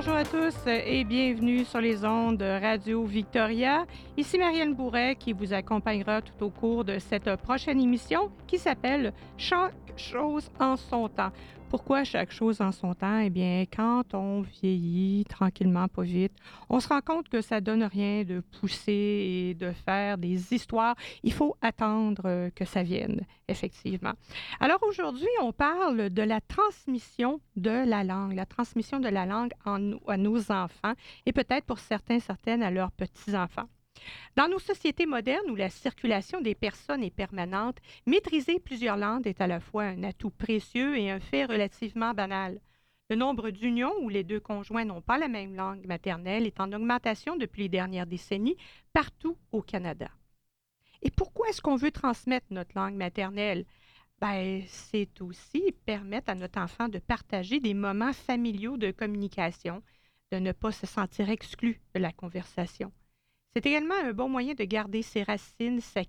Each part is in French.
bonjour à tous et bienvenue sur les ondes de Radio Victoria. Ici Marianne Bourret qui vous accompagnera tout au cours de cette prochaine émission qui s'appelle Chaque chose en son temps. Pourquoi chaque chose en son temps? Eh bien, quand on vieillit tranquillement, pas vite, on se rend compte que ça donne rien de pousser et de faire des histoires. Il faut attendre euh, que ça vienne, effectivement. Alors aujourd'hui, on parle de la transmission de la langue, la transmission de la langue en, à nos enfants et peut-être pour certains, certaines à leurs petits-enfants. Dans nos sociétés modernes où la circulation des personnes est permanente, maîtriser plusieurs langues est à la fois un atout précieux et un fait relativement banal. Le nombre d'unions où les deux conjoints n'ont pas la même langue maternelle est en augmentation depuis les dernières décennies partout au Canada. Et pourquoi est-ce qu'on veut transmettre notre langue maternelle? Ben, c'est aussi permettre à notre enfant de partager des moments familiaux de communication, de ne pas se sentir exclu de la conversation. C'est également un bon moyen de garder ses racines, sa,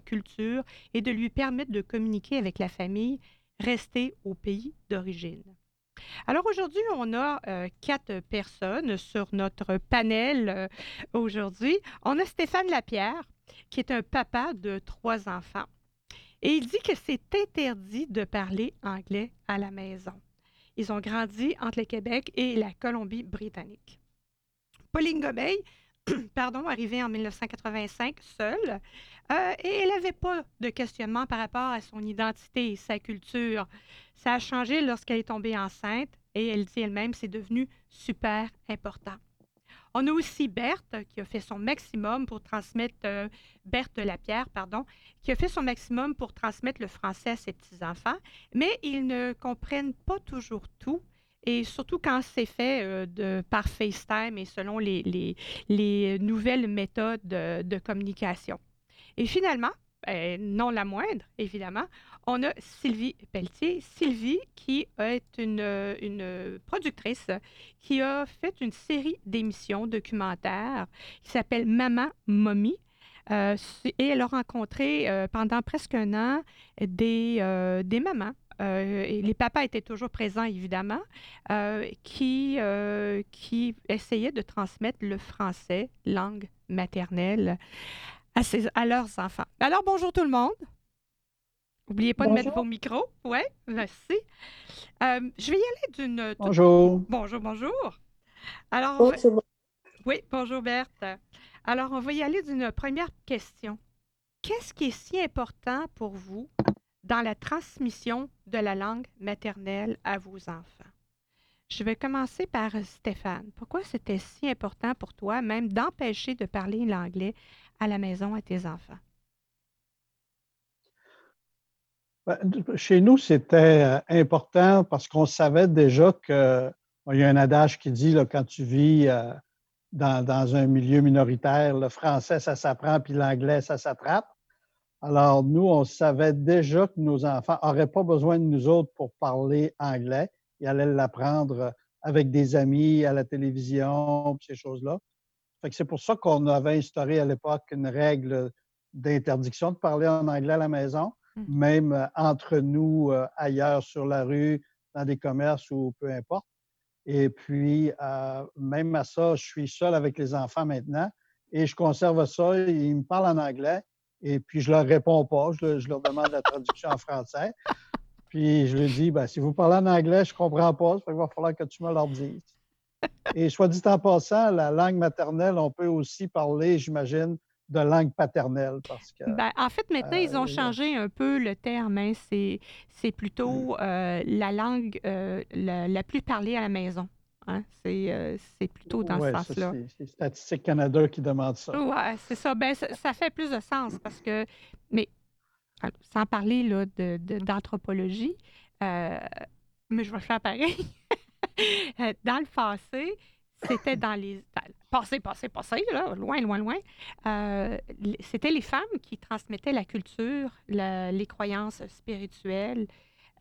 culture et de lui permettre de communiquer avec la famille restée au pays d'origine. Alors aujourd'hui, on a euh, quatre personnes sur notre panel euh, aujourd'hui. On a Stéphane Lapierre, qui est un papa de trois enfants. Et il dit que c'est interdit de parler anglais à la maison. Ils ont grandi entre le Québec et la Colombie-Britannique. Pauline Gobeil, pardon, arrivée en 1985 seule, euh, et elle n'avait pas de questionnement par rapport à son identité et sa culture. Ça a changé lorsqu'elle est tombée enceinte et elle dit elle-même, c'est devenu super important. On a aussi Berthe qui a fait son maximum pour transmettre, euh, Berthe Lapierre, pardon, qui a fait son maximum pour transmettre le français à ses petits-enfants, mais ils ne comprennent pas toujours tout et surtout quand c'est fait euh, par FaceTime et selon les, les, nouvelles méthodes de, communication. Et finalement, ben, non la moindre, évidemment, on a Sylvie Pelletier. Sylvie, qui est une, productrice qui a fait une série d'émissions documentaires qui s'appelle Maman Mommy. Euh, et elle a rencontré euh, pendant presque un an des, des mamans euh, et les papas étaient toujours présents, évidemment, euh, qui, euh, qui essayaient de transmettre le français, langue maternelle, à, à leurs enfants. Alors, bonjour tout le monde. N'oubliez pas de mettre vos micros. Oui, merci. je vais y aller d'une. Bonjour. Bonjour, bonjour. Alors, oui, bonjour Berthe. Alors, on va y aller d'une première question. Qu'est-ce qui est si important pour vous dans la transmission de la langue maternelle à vos enfants. Je vais commencer par Stéphane. Pourquoi c'était si important pour toi, même d'empêcher de parler l'anglais à la maison à tes enfants? Ben, chez nous, c'était euh, important parce qu'on savait déjà que il y a un adage qui dit là, quand tu vis euh, dans, un milieu minoritaire, le français, ça s'apprend, puis l'anglais, ça s'attrape. Alors, nous, on savait déjà que nos enfants n'auraient pas besoin de nous autres pour parler anglais. Ils allaient l'apprendre avec des amis, à la télévision, ces choses-là. c'est pour ça qu'on avait instauré à l'époque une règle d'interdiction de parler en anglais à la maison, mmh. même euh, entre nous, euh, ailleurs sur la rue, dans des commerces ou peu importe. Et puis, euh, même à ça, je suis seul avec les enfants maintenant et je conserve ça. Ils me parlent en anglais et puis, je ne leur réponds pas. Je, leur demande la traduction en français. Puis, je leur dis, ben, si vous parlez en anglais, je ne comprends pas. Il va falloir que tu me leur dises. Et soit dit en passant, la langue maternelle, on peut aussi parler, j'imagine, de langue paternelle. Parce que, ben, en fait, maintenant, ils ont euh, changé un peu le terme. Hein. C'est plutôt euh, la langue euh, la, plus parlée à la maison. Hein? Euh, c'est plutôt dans ce sens-là. C'est Statistique Canada qui demande ça. Oui, c'est ça. Ben, ça. fait plus de sens parce que, mais sans parler d'anthropologie, euh, mais je vais faire pareil. Euh, dans le passé, c'était dans les. Passé, passé, passé, là, loin, loin, loin. c'était les femmes qui transmettaient la culture, les croyances spirituelles,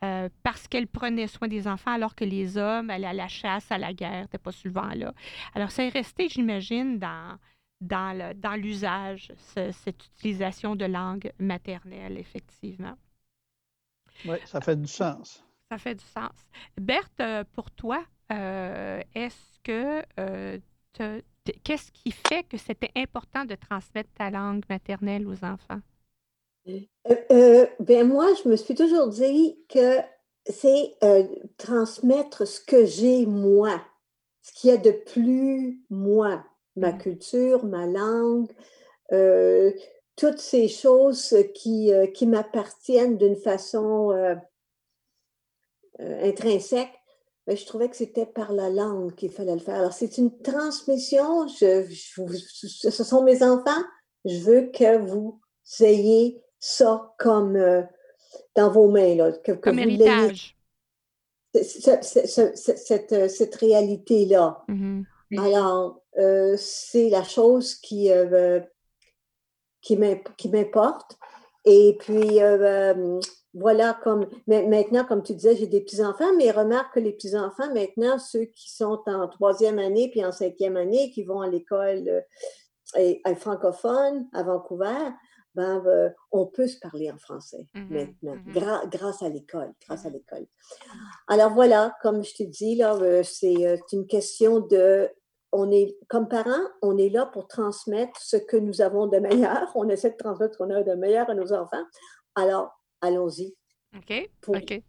euh, parce qu'elle prenait soin des enfants alors que les hommes allaient à la chasse, à la guerre, n'étaient pas souvent là. Alors, ça est resté, j'imagine, dans, dans l'usage, cette utilisation de langue maternelle, effectivement. Oui, ça fait du sens. Ça fait du sens. Berthe, euh, pour toi, euh, est-ce que euh, qu'est-ce qui fait que c'était important de transmettre ta langue maternelle aux enfants? Euh, ben moi, je me suis toujours dit que c'est transmettre ce que j'ai moi, ce qu'il y a de plus moi, ma mmh. culture, ma langue, toutes ces choses qui, qui m'appartiennent d'une façon intrinsèque. Mais je trouvais que c'était par la langue qu'il fallait le faire. Alors, c'est une transmission. Je, ce sont mes enfants. Je veux que vous ayez ça comme dans vos mains, là, que, comme héritage. Cette, cette, réalité-là. Mmh Alors, c'est la chose qui, qui m'importe. Et puis, voilà, comme maintenant, comme tu disais, j'ai des petits-enfants, mais remarque que les petits-enfants, maintenant, ceux qui sont en troisième année puis en cinquième année, qui vont à l'école euh, francophone à Vancouver, ben, euh, on peut se parler en français mmh maintenant, mmh grâce à l'école, grâce à mmh l'école. Alors voilà, comme je te dis, là, euh, c'est une question de on est, comme parents, on est là pour transmettre ce que nous avons de meilleur. On essaie de transmettre ce qu'on a de meilleur à nos enfants. Alors, allons-y. OK. OK.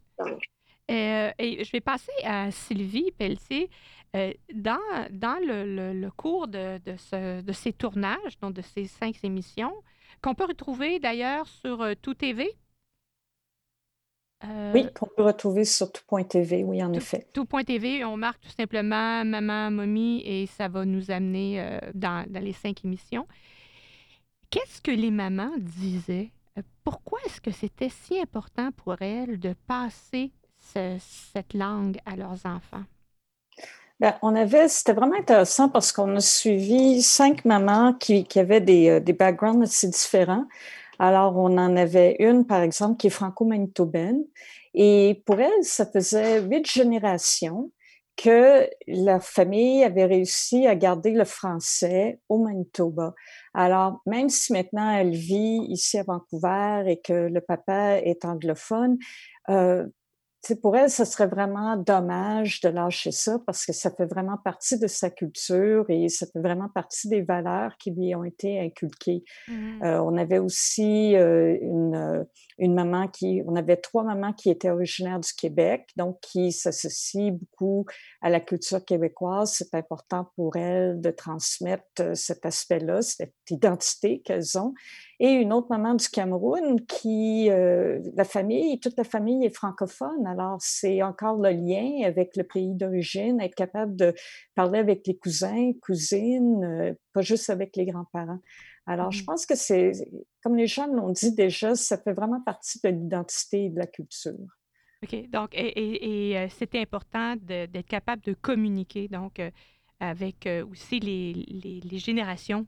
Euh, et je vais passer à Sylvie Pelletier. Euh, dans, dans le, cours de, de, ces tournages, donc de ces cinq émissions, qu'on peut retrouver d'ailleurs sur euh, Tout TV. oui, qu'on peut retrouver sur tout.tv, oui, en effet. Tout.tv, on marque tout simplement Maman, Mommy et ça va nous amener dans, dans les cinq émissions. Qu'est-ce que les mamans disaient? Euh, pourquoi est-ce que c'était si important pour elles de passer cette langue à leurs enfants? Bien, on avait, c'était vraiment intéressant parce qu'on a suivi cinq mamans qui, qui avaient des, euh, des, backgrounds assez différents. Alors, on en avait une, par exemple, qui est franco-manitobaine. Et pour elle, ça faisait huit générations que la famille avait réussi à garder le français au Manitoba. Alors, même si maintenant elle vit ici à Vancouver et que le papa est anglophone, euh, pour elle, ce serait vraiment dommage de lâcher ça parce que ça fait vraiment partie de sa culture et ça fait vraiment partie des valeurs qui lui ont été inculquées. Mmh. Euh, on avait aussi euh, une, euh, une maman qui, on avait trois mamans qui étaient originaires du Québec, donc qui s'associent beaucoup à la culture québécoise. C'est important pour elles de transmettre euh, cet aspect-là, cette identité qu'elles ont et une autre maman du Cameroun qui, euh, la famille, toute la famille est francophone. Alors, c'est encore le lien avec le pays d'origine, être capable de parler avec les cousins, cousines, euh, pas juste avec les grands-parents. Alors, je mmh. pense que c'est, comme les gens l'ont dit déjà, ça fait vraiment partie de l'identité et de la culture. OK? Donc, et, euh, c'était important d'être capable de communiquer, donc, avec aussi les, générations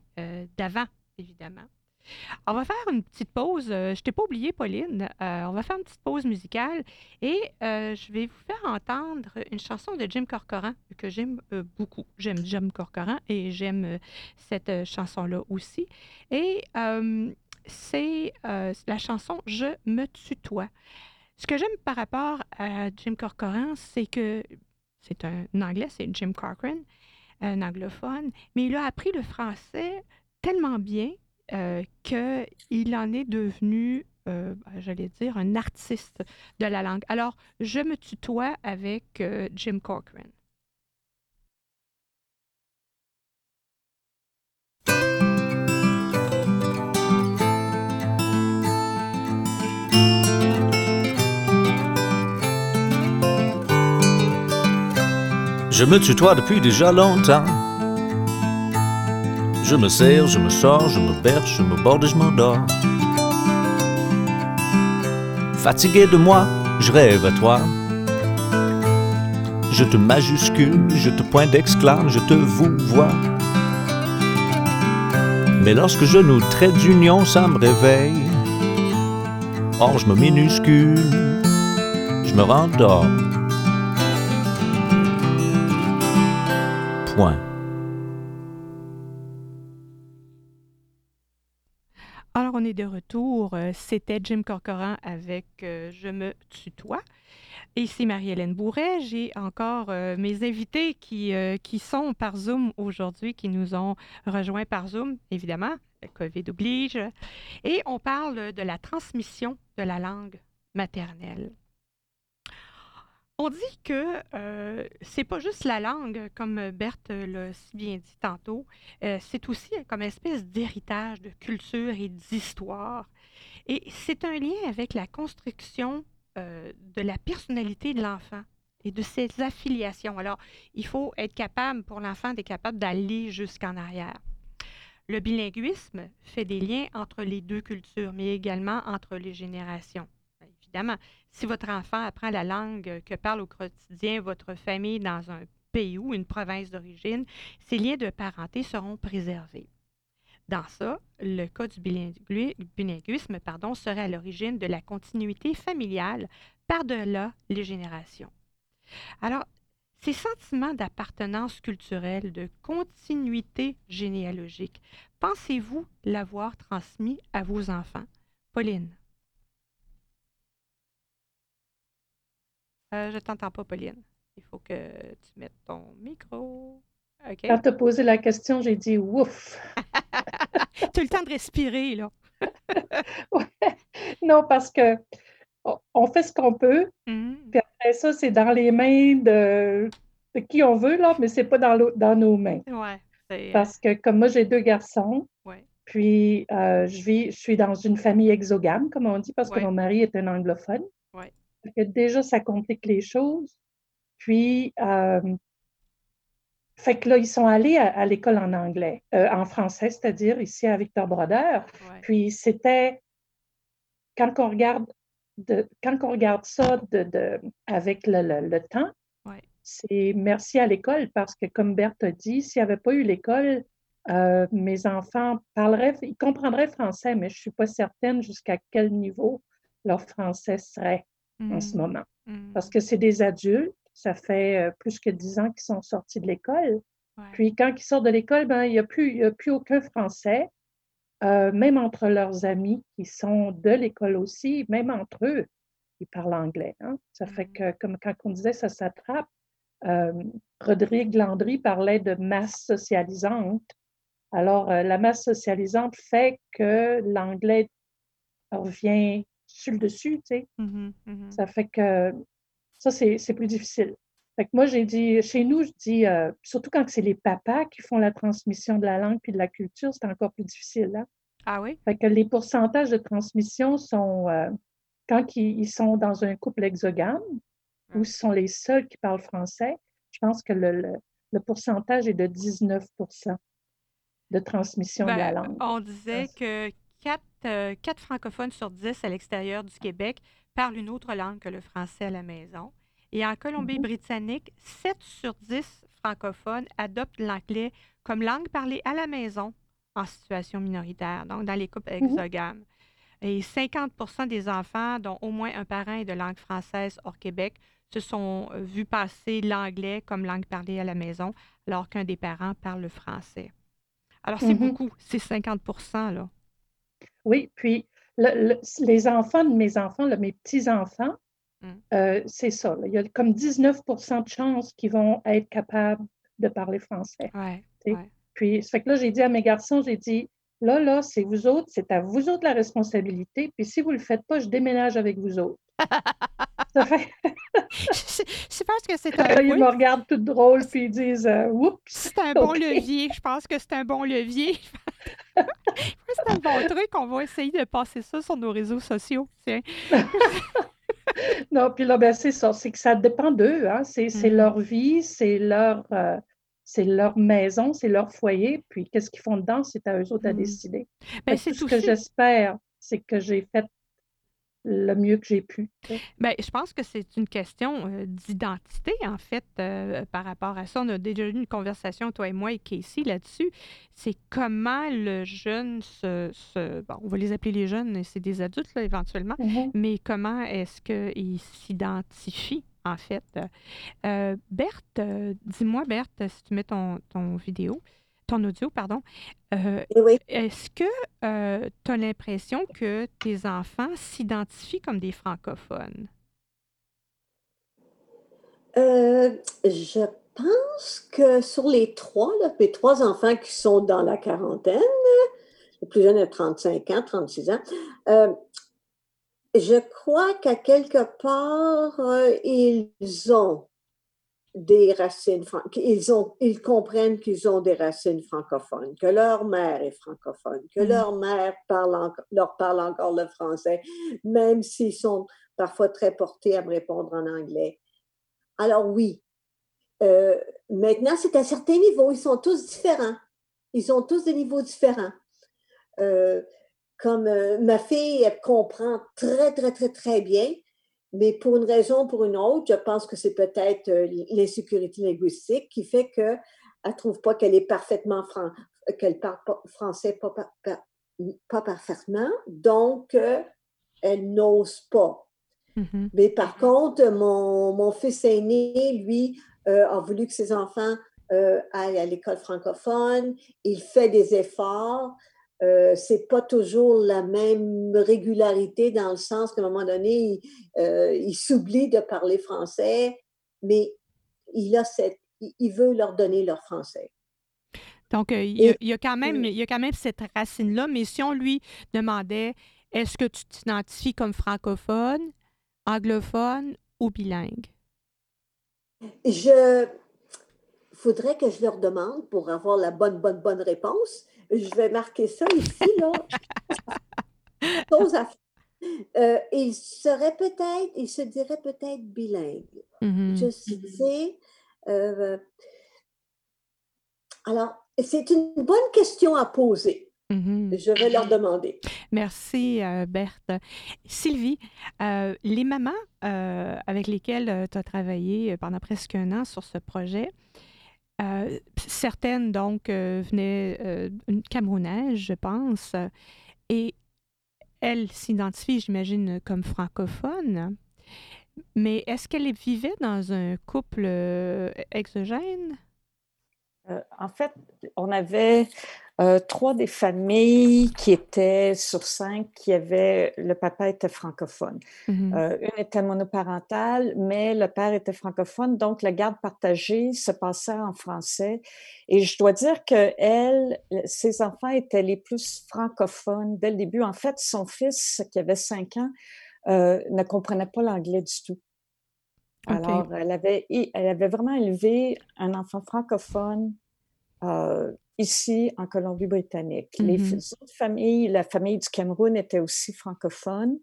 d'avant, évidemment. On va faire une petite pause. Euh, je t'ai pas oublié, Pauline. Euh, on va faire une petite pause musicale et euh, je vais vous faire entendre une chanson de Jim Corcoran que j'aime beaucoup. J'aime Jim Corcoran et j'aime cette chanson-là aussi. Et c'est la chanson Je me tutoie. Ce que j'aime par rapport à Jim Corcoran, c'est que c'est un, anglais, c'est Jim Corcoran, un anglophone, mais il a appris le français tellement bien euh, qu'il en est devenu, euh, ben, j'allais dire, un artiste de la langue. Alors, je me tutoie avec euh, Jim Corcoran. Je me tutoie depuis déjà longtemps je me serre, je me sors, je me berce, je me borde et je m'endors. Fatigué de moi, je rêve à toi. Je te majuscule, je te pointe d'exclame, je te vous vois. Mais lorsque je nous traite d'union, ça me réveille. Or, je me minuscule, je me rendors. Alors, on est de retour. Euh, c'était Jim Corcoran avec euh, Je me tutoie. Et ici Marie-Hélène Bourret. J'ai encore euh, mes invités qui, qui sont par Zoom aujourd'hui, qui nous ont rejoints par Zoom, évidemment. COVID oblige. Et on parle de la transmission de la langue maternelle. On dit que euh, c'est pas juste la langue, comme Berthe l'a si bien dit tantôt, euh, c'est aussi comme espèce d'héritage de culture et d'histoire. Et c'est un lien avec la construction euh, de la personnalité de l'enfant et de ses affiliations. Alors, il faut être capable, pour l'enfant, d'être capable d'aller jusqu'en arrière. Le bilinguisme fait des liens entre les deux cultures, mais également entre les générations. Évidemment, si votre enfant apprend la langue que parle au quotidien votre famille dans un pays ou une province d'origine, ces liens de parenté seront préservés. Dans ça, le cas du bilinguisme pardon, serait à l'origine de la continuité familiale par-delà les générations. Alors, ces sentiments d'appartenance culturelle, de continuité généalogique, pensez-vous l'avoir transmis à vos enfants? Pauline. Euh, je t'entends pas, Pauline. Il faut que tu mettes ton micro. Quand tu as posé la question, j'ai dit ouf. tu as le temps de respirer, là. Non, parce que on fait ce qu'on peut. Mmh. Puis après ça, c'est dans les mains de, qui on veut, là, mais c'est pas dans, dans nos mains. Ouais, euh parce que comme moi, j'ai deux garçons. Puis euh, je, vis, je suis dans une famille exogame, comme on dit, parce que mon mari est un anglophone que déjà, ça complique les choses. Puis, euh, fait que là, ils sont allés à, l'école en anglais, euh, en français, c'est-à-dire ici à Victor Brodeur. Puis, c'était, quand on regarde, de, quand on regarde ça de, avec le, temps, c'est merci à l'école parce que, comme Berthe a dit, s'il n'y avait pas eu l'école, euh, mes enfants parleraient, ils comprendraient français, mais je ne suis pas certaine jusqu'à quel niveau leur français serait en ce mmh. moment. Mmh. Parce que c'est des adultes, ça fait euh, plus que dix ans qu'ils sont sortis de l'école. Puis quand ils sortent de l'école, ben, il n'y a, plus, a plus aucun français, euh, même entre leurs amis qui sont de l'école aussi, même entre eux, ils parlent anglais. Hein. Ça fait mmh. que, comme quand on disait, ça s'attrape. Euh, Rodrigue Landry parlait de masse socialisante. Alors, la masse socialisante fait que l'anglais revient sur le dessus, tu sais. Mmh mmh ça fait que ça, c'est plus difficile. Fait que moi, j'ai dit, chez nous, je dis, euh, surtout quand c'est les papas qui font la transmission de la langue puis de la culture, c'est encore plus difficile. Hein. Ah oui? Fait que les pourcentages de transmission sont, euh, quand ils, sont dans un couple exogame, où mmh. ce sont les seuls qui parlent français, je pense que le, le, pourcentage est de 19% de transmission de la ben, langue. On disait que 4, euh, francophones sur 10 à l'extérieur du Québec parlent une autre langue que le français à la maison. Et en Colombie-Britannique, mm-hmm. 7 sur 10 francophones adoptent l'anglais comme langue parlée à la maison en situation minoritaire, donc dans les couples mm-hmm. exogames. Et 50% des enfants dont au moins un parent est de langue française hors Québec se sont euh, vus passer l'anglais comme langue parlée à la maison, alors qu'un des parents parle le français. Alors, c'est mm-hmm. beaucoup, c'est 50% là. Oui, puis les enfants de mes enfants, mes petits-enfants, mmh. euh, c'est ça. il y a comme 19% de chances qu'ils vont être capables de parler français. Puis, ça fait que là, j'ai dit à mes garçons, j'ai dit, là, là, c'est vous autres, c'est à vous autres la responsabilité. Puis si vous ne le faites pas, je déménage avec vous autres. ça fait... je pense que c'est un. Ils me regardent tout drôle puis ils disent euh, Oups! C'est un bon levier. Je pense que c'est un bon levier. C'est un bon truc. On va essayer de passer ça sur nos réseaux sociaux. non, puis là, ben, c'est ça. C'est que ça dépend d'eux. Hein. C'est mm-hmm. leur vie, c'est leur. Euh, c'est leur maison, c'est leur foyer, puis qu'est-ce qu'ils font dedans, c'est à eux autres à mm. décider. Ben, c'est tout ce que j'espère, c'est que j'ai fait le mieux que j'ai pu. Bien, je pense que c'est une question euh, d'identité, en fait, euh, par rapport à ça. On a déjà eu une conversation, toi et moi et Casey, là-dessus. C'est comment le jeune se, Bon, on va les appeler les jeunes, c'est des adultes, là, éventuellement, mm-hmm. mais comment est-ce qu'ils s'identifient, en fait? Euh, Berthe, dis-moi, Berthe, si tu mets ton, ton vidéo, ton audio, pardon. oui. Est-ce que tu as l'impression que tes enfants s'identifient comme des francophones? je pense que sur les trois, là, mes trois enfants qui sont dans la quarantaine, le plus jeune a 35 ans, 36 ans, euh, je crois qu'à quelque part, euh, ils ont des racines, ils, ont, ils comprennent qu'ils ont des racines francophones, que leur mère est francophone, que mm. leur mère parle leur parle encore le français, même s'ils sont parfois très portés à me répondre en anglais. Alors oui, euh, maintenant, c'est à certains niveaux. Ils sont tous différents. Ils ont tous des niveaux différents. Euh, comme euh, ma fille, elle comprend très, très, très, très bien, mais pour une raison ou pour une autre, je pense que c'est peut-être l'insécurité linguistique qui fait qu'elle ne trouve pas qu'elle est parfaitement qu'elle parle français pas, pas, parfaitement, donc elle n'ose pas. Mm-hmm. Mais par contre, mon, mon, fils aîné, lui, euh, a voulu que ses enfants euh, aillent à l'école francophone. Il fait des efforts. Euh, c'est pas toujours la même régularité dans le sens qu'à un moment donné, il, s'oublie de parler français, mais il, a cette, il veut leur donner leur français. Donc, il, y a, quand même, il y a quand même cette racine-là, mais si on lui demandait est-ce que tu t'identifies comme francophone, anglophone ou bilingue? Je faudrait que je leur demande pour avoir la bonne, bonne, bonne réponse. Je vais marquer ça ici, là. Euh, il serait peut-être, il se dirait peut-être bilingue. Mm-hmm. Je sais. Euh, alors, c'est une bonne question à poser. Mm-hmm. Je vais leur demander. Merci, euh, Berthe. Sylvie, euh, les mamans euh, avec lesquelles tu as travaillé pendant presque un an sur ce projet, certaines donc venaient une Camerounaise, je pense, et elles s'identifient, j'imagine, comme francophones. Mais est-ce qu'elles vivaient dans un couple exogène? en fait, on avait euh, trois des familles qui étaient sur cinq, qui avaient, le papa était francophone. Mm-hmm. Euh, une était monoparentale, mais le père était francophone, donc la garde partagée se passait en français. Et je dois dire que elle, ses enfants étaient les plus francophones dès le début. En fait, son fils, qui avait cinq ans, euh, ne comprenait pas l'anglais du tout. Alors, elle avait, elle avait vraiment élevé un enfant francophone ici en Colombie-Britannique. Les mm-hmm. autres familles, la famille du Cameroun était aussi francophone.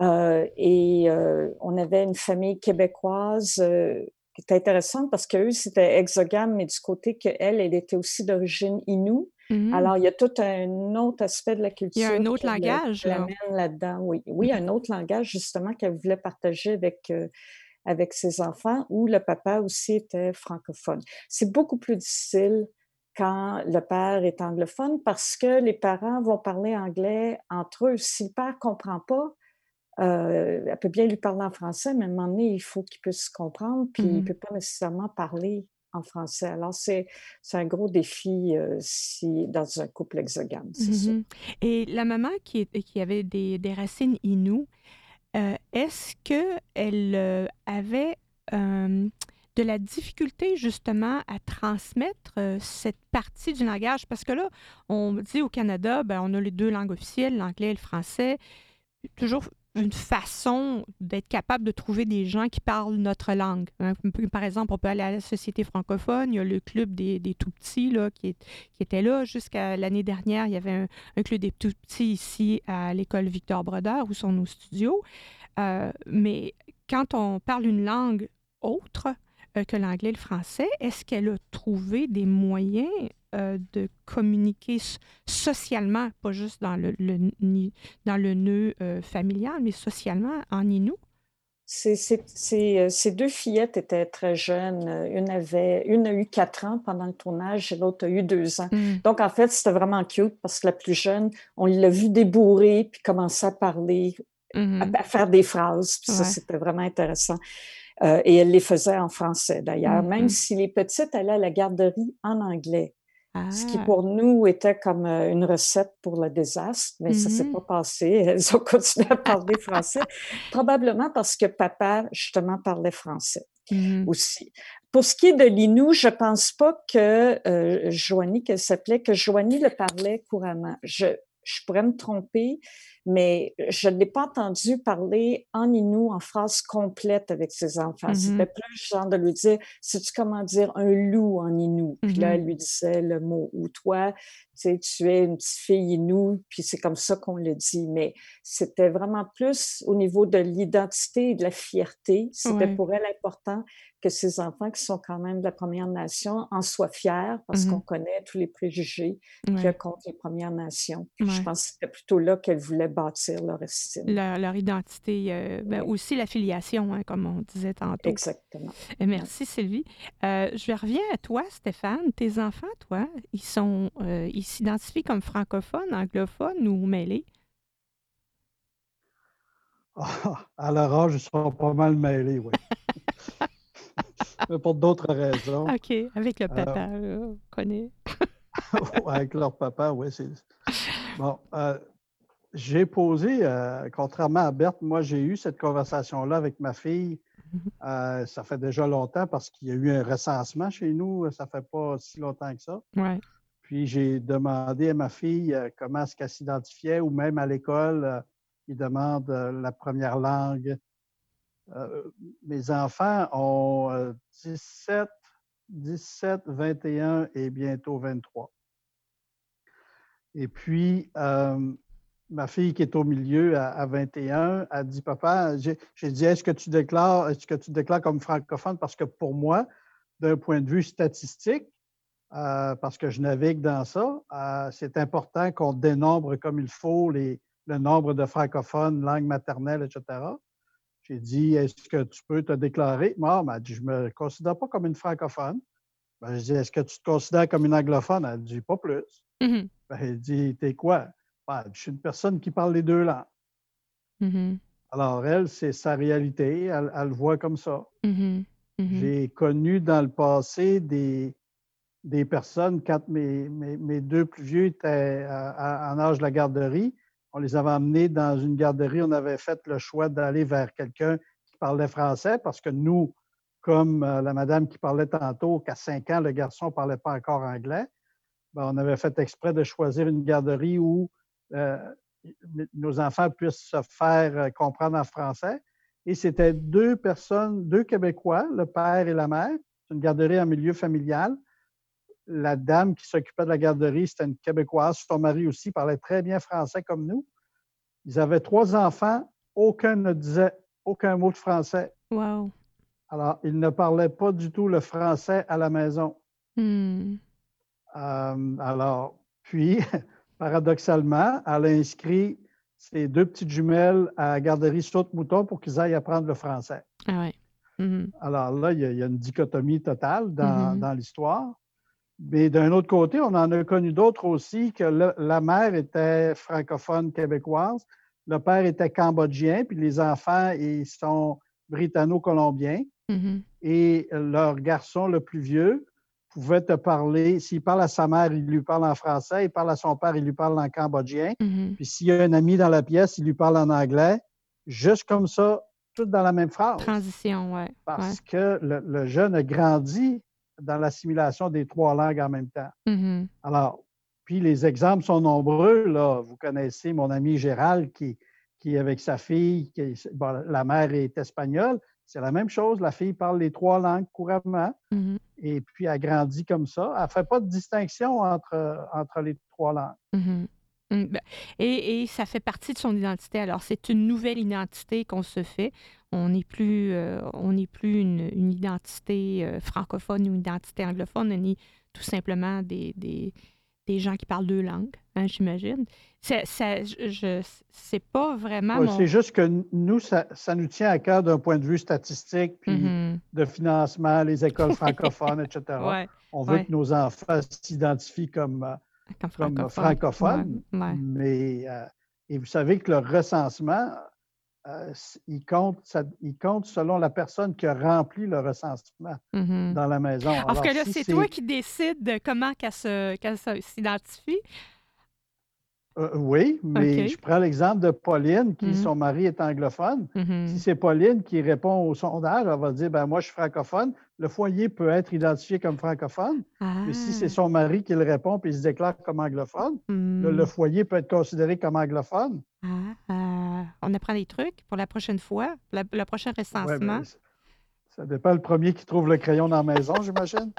Euh, et euh, on avait une famille québécoise euh, qui était intéressante parce qu'eux, c'était exogame, mais du côté qu'elle, elle était aussi d'origine inou. Mm-hmm. Alors, il y a tout un autre aspect de la culture. Il y a un autre langage. là. là-dedans, oui. Oui, un autre langage, justement, qu'elle voulait partager avec, avec ses enfants, où le papa aussi était francophone. C'est beaucoup plus difficile quand le père est anglophone parce que les parents vont parler anglais entre eux. Si le père ne comprend pas, euh, elle peut bien lui parler en français, mais à un moment donné, il faut qu'il puisse comprendre, puis il ne mmh peut pas nécessairement parler en français. Alors, c'est un gros défi euh, si, dans un couple exogame, c'est mmh Et la maman qui, qui avait des, des racines inoues, euh, est-ce qu'elle avait de la difficulté justement à transmettre euh, cette partie du langage. Parce que là, on dit au Canada, ben, on a les deux langues officielles, l'anglais et le français. Toujours une façon d'être capable de trouver des gens qui parlent notre langue. Hein. Par exemple, on peut aller à la Société francophone, il y a le club des, tout-petits là, qui, était là jusqu'à l'année dernière. Il y avait un, club des tout-petits ici à l'école Victor Brodeur, où sont nos studios. Euh, mais quand on parle une langue autre, que l'anglais et le français. Est-ce qu'elle a trouvé des moyens euh, de communiquer socialement, pas juste dans le, dans le nœud euh, familial, mais socialement en Inou? ces deux fillettes étaient très jeunes. Une, avait, une a eu quatre ans pendant le tournage et l'autre a eu deux ans. Mmh. Donc, en fait, c'était vraiment cute parce que la plus jeune, on l'a vu débourrer puis commencer à parler, mmh à, faire des phrases. Puis ça, c'était vraiment intéressant. Euh, et elle les faisait en français d'ailleurs, même mm-hmm. si les petites allaient à la garderie en anglais. Ce qui ah. pour nous était comme euh, une recette pour le désastre, mais ça ne s'est mmh pas passé. Elles ont continué à parler français, probablement parce que papa, justement, parlait français mmh aussi. Pour ce qui est de l'Inou, je pense pas que euh, Joanie, qu'elle s'appelait, que Joanie le parlait couramment. Je, je pourrais me tromper, mais je ne l'ai pas entendu parler en Inou en phrase complète avec ses enfants. Mm-hmm. C'était plus genre de lui dire, sais-tu comment dire un loup en Inou? Puis là, mm-hmm. elle lui disait le mot ou toi, tu sais, tu es une petite fille Inou, puis c'est comme ça qu'on le dit. Mais c'était vraiment plus au niveau de l'identité et de la fierté. C'était pour elle important que ces enfants qui sont quand même de la Première Nation en soient fiers parce mmh qu'on connaît tous les préjugés qu'il y a contre les Premières Nations. Je pense que c'était plutôt là qu'elles voulaient bâtir leur estime. Leur, identité, euh, ben, aussi l'affiliation, hein, comme on disait tantôt. Exactement. Euh, merci Sylvie. Euh, je reviens à toi, Stéphane. Tes enfants, toi, ils sont, ils s'identifient comme francophones, anglophones ou mêlés? Ah, à leur âge, ils sont pas mal mêlés, oui. mais pour d'autres raisons. OK, avec le papa, euh, on connaît. avec leur papa, oui. Bon, euh, j'ai posé, euh, contrairement à Berthe, moi, j'ai eu cette conversation-là avec ma fille. Mm-hmm. ça fait déjà longtemps parce qu'il y a eu un recensement chez nous. Ça fait pas si longtemps que ça. Ouais. Puis j'ai demandé à ma fille comment est-ce qu'elle s'identifiait ou même à l'école, ils demandent la première langue euh, mes enfants ont 17, 17, 21 et bientôt 23. Et puis, euh, ma fille qui est au milieu à, 21 a dit Papa, j'ai dit Est-ce que tu déclares, est-ce que tu déclares comme francophone? Parce que pour moi, d'un point de vue statistique, euh, parce que je navigue dans ça, c'est important qu'on dénombre comme il faut les, le nombre de francophones, langue maternelle, etc. J'ai dit, est-ce que tu peux te déclarer? Moi, elle m'a dit, je ne me considère pas comme une francophone. Ben, je dis, est-ce que tu te considères comme une anglophone? Elle dit, pas plus. Mm-hmm. Ben, elle dit, t'es quoi? Ben, je suis une personne qui parle les deux langues. Mm-hmm. Alors, elle, c'est sa réalité. Elle, le voit comme ça. Mm-hmm. J'ai connu dans le passé des, des personnes, quand mes, mes, deux plus vieux étaient en âge de la garderie, on les avait emmenés dans une garderie. On avait fait le choix d'aller vers quelqu'un qui parlait français parce que nous, comme euh, la madame qui parlait tantôt, qu'à 5 ans, le garçon ne parlait pas encore anglais, ben, on avait fait exprès de choisir une garderie où euh, nos enfants puissent se faire euh, comprendre en français. Et c'était deux personnes, deux Québécois, le père et la mère. C'est une garderie en milieu familial. La dame qui s'occupait de la garderie, c'était une Québécoise. Son mari aussi parlait très bien français comme nous. Ils avaient trois enfants. Aucun ne disait aucun mot de français. Wow. Alors, ils ne parlaient pas du tout le français à la maison. Hmm. Euh, alors, puis, paradoxalement, elle a inscrit ses deux petites jumelles à la garderie Saute-Mouton pour qu'ils aillent apprendre le français. Ah ouais. Mm-hmm. Alors là, il y, a, une dichotomie totale dans, mm-hmm. dans l'histoire. Mais d'un autre côté, on en a connu d'autres aussi que la mère était francophone québécoise, le père était cambodgien, puis les enfants, ils sont britanno-colombiens. Mm-hmm. Et leur garçon, le plus vieux, pouvait te parler, s'il parle à sa mère, il lui parle en français, il parle à son père, il lui parle en cambodgien. Mm-hmm. Puis s'il y a un ami dans la pièce, il lui parle en anglais, juste comme ça, tout dans la même phrase. Transition, oui. Parce que le, le, jeune a grandi dans l'assimilation des trois langues en même temps. Mm-hmm. Alors, puis les exemples sont nombreux. Là. Vous connaissez mon ami Gérald qui, qui avec sa fille, qui, la mère est espagnole. C'est la même chose. La fille parle les trois langues couramment mm-hmm. et puis elle grandit comme ça. Elle ne fait pas de distinction entre, entre les trois langues. Mm-hmm. Mm, ben, et, ça fait partie de son identité. Alors, c'est une nouvelle identité qu'on se fait. On n'est plus, euh, on plus une, identité euh, francophone ou une identité anglophone. On est tout simplement des, des, des gens qui parlent deux langues, hein, j'imagine. C'est, c'est pas vraiment. C'est juste que nous, ça, ça, nous tient à cœur d'un point de vue statistique, puis mm-hmm. de financement, les écoles francophones, etc. On veut que nos enfants s'identifient comme euh, comme francophone. Mais, euh, et vous savez que le recensement, euh, il, compte, il compte selon la personne qui a rempli le recensement mm-hmm. dans la maison. Alors, que là, c'est toi qui décides de comment qu'elle s'identifie. Euh, oui, mais je prends l'exemple de Pauline, qui, mm-hmm. son mari est anglophone. Mm-hmm. Si c'est Pauline qui répond au sondage, elle va dire ben, Moi, je suis francophone. Le foyer peut être identifié comme francophone. Mais si c'est ah. son mari qui le répond et il se déclare comme anglophone, le, mm. foyer peut être considéré comme anglophone. Ah, ah. on apprend des trucs pour la prochaine fois, le prochain recensement. ça dépend le premier qui trouve le crayon dans la maison, j'imagine.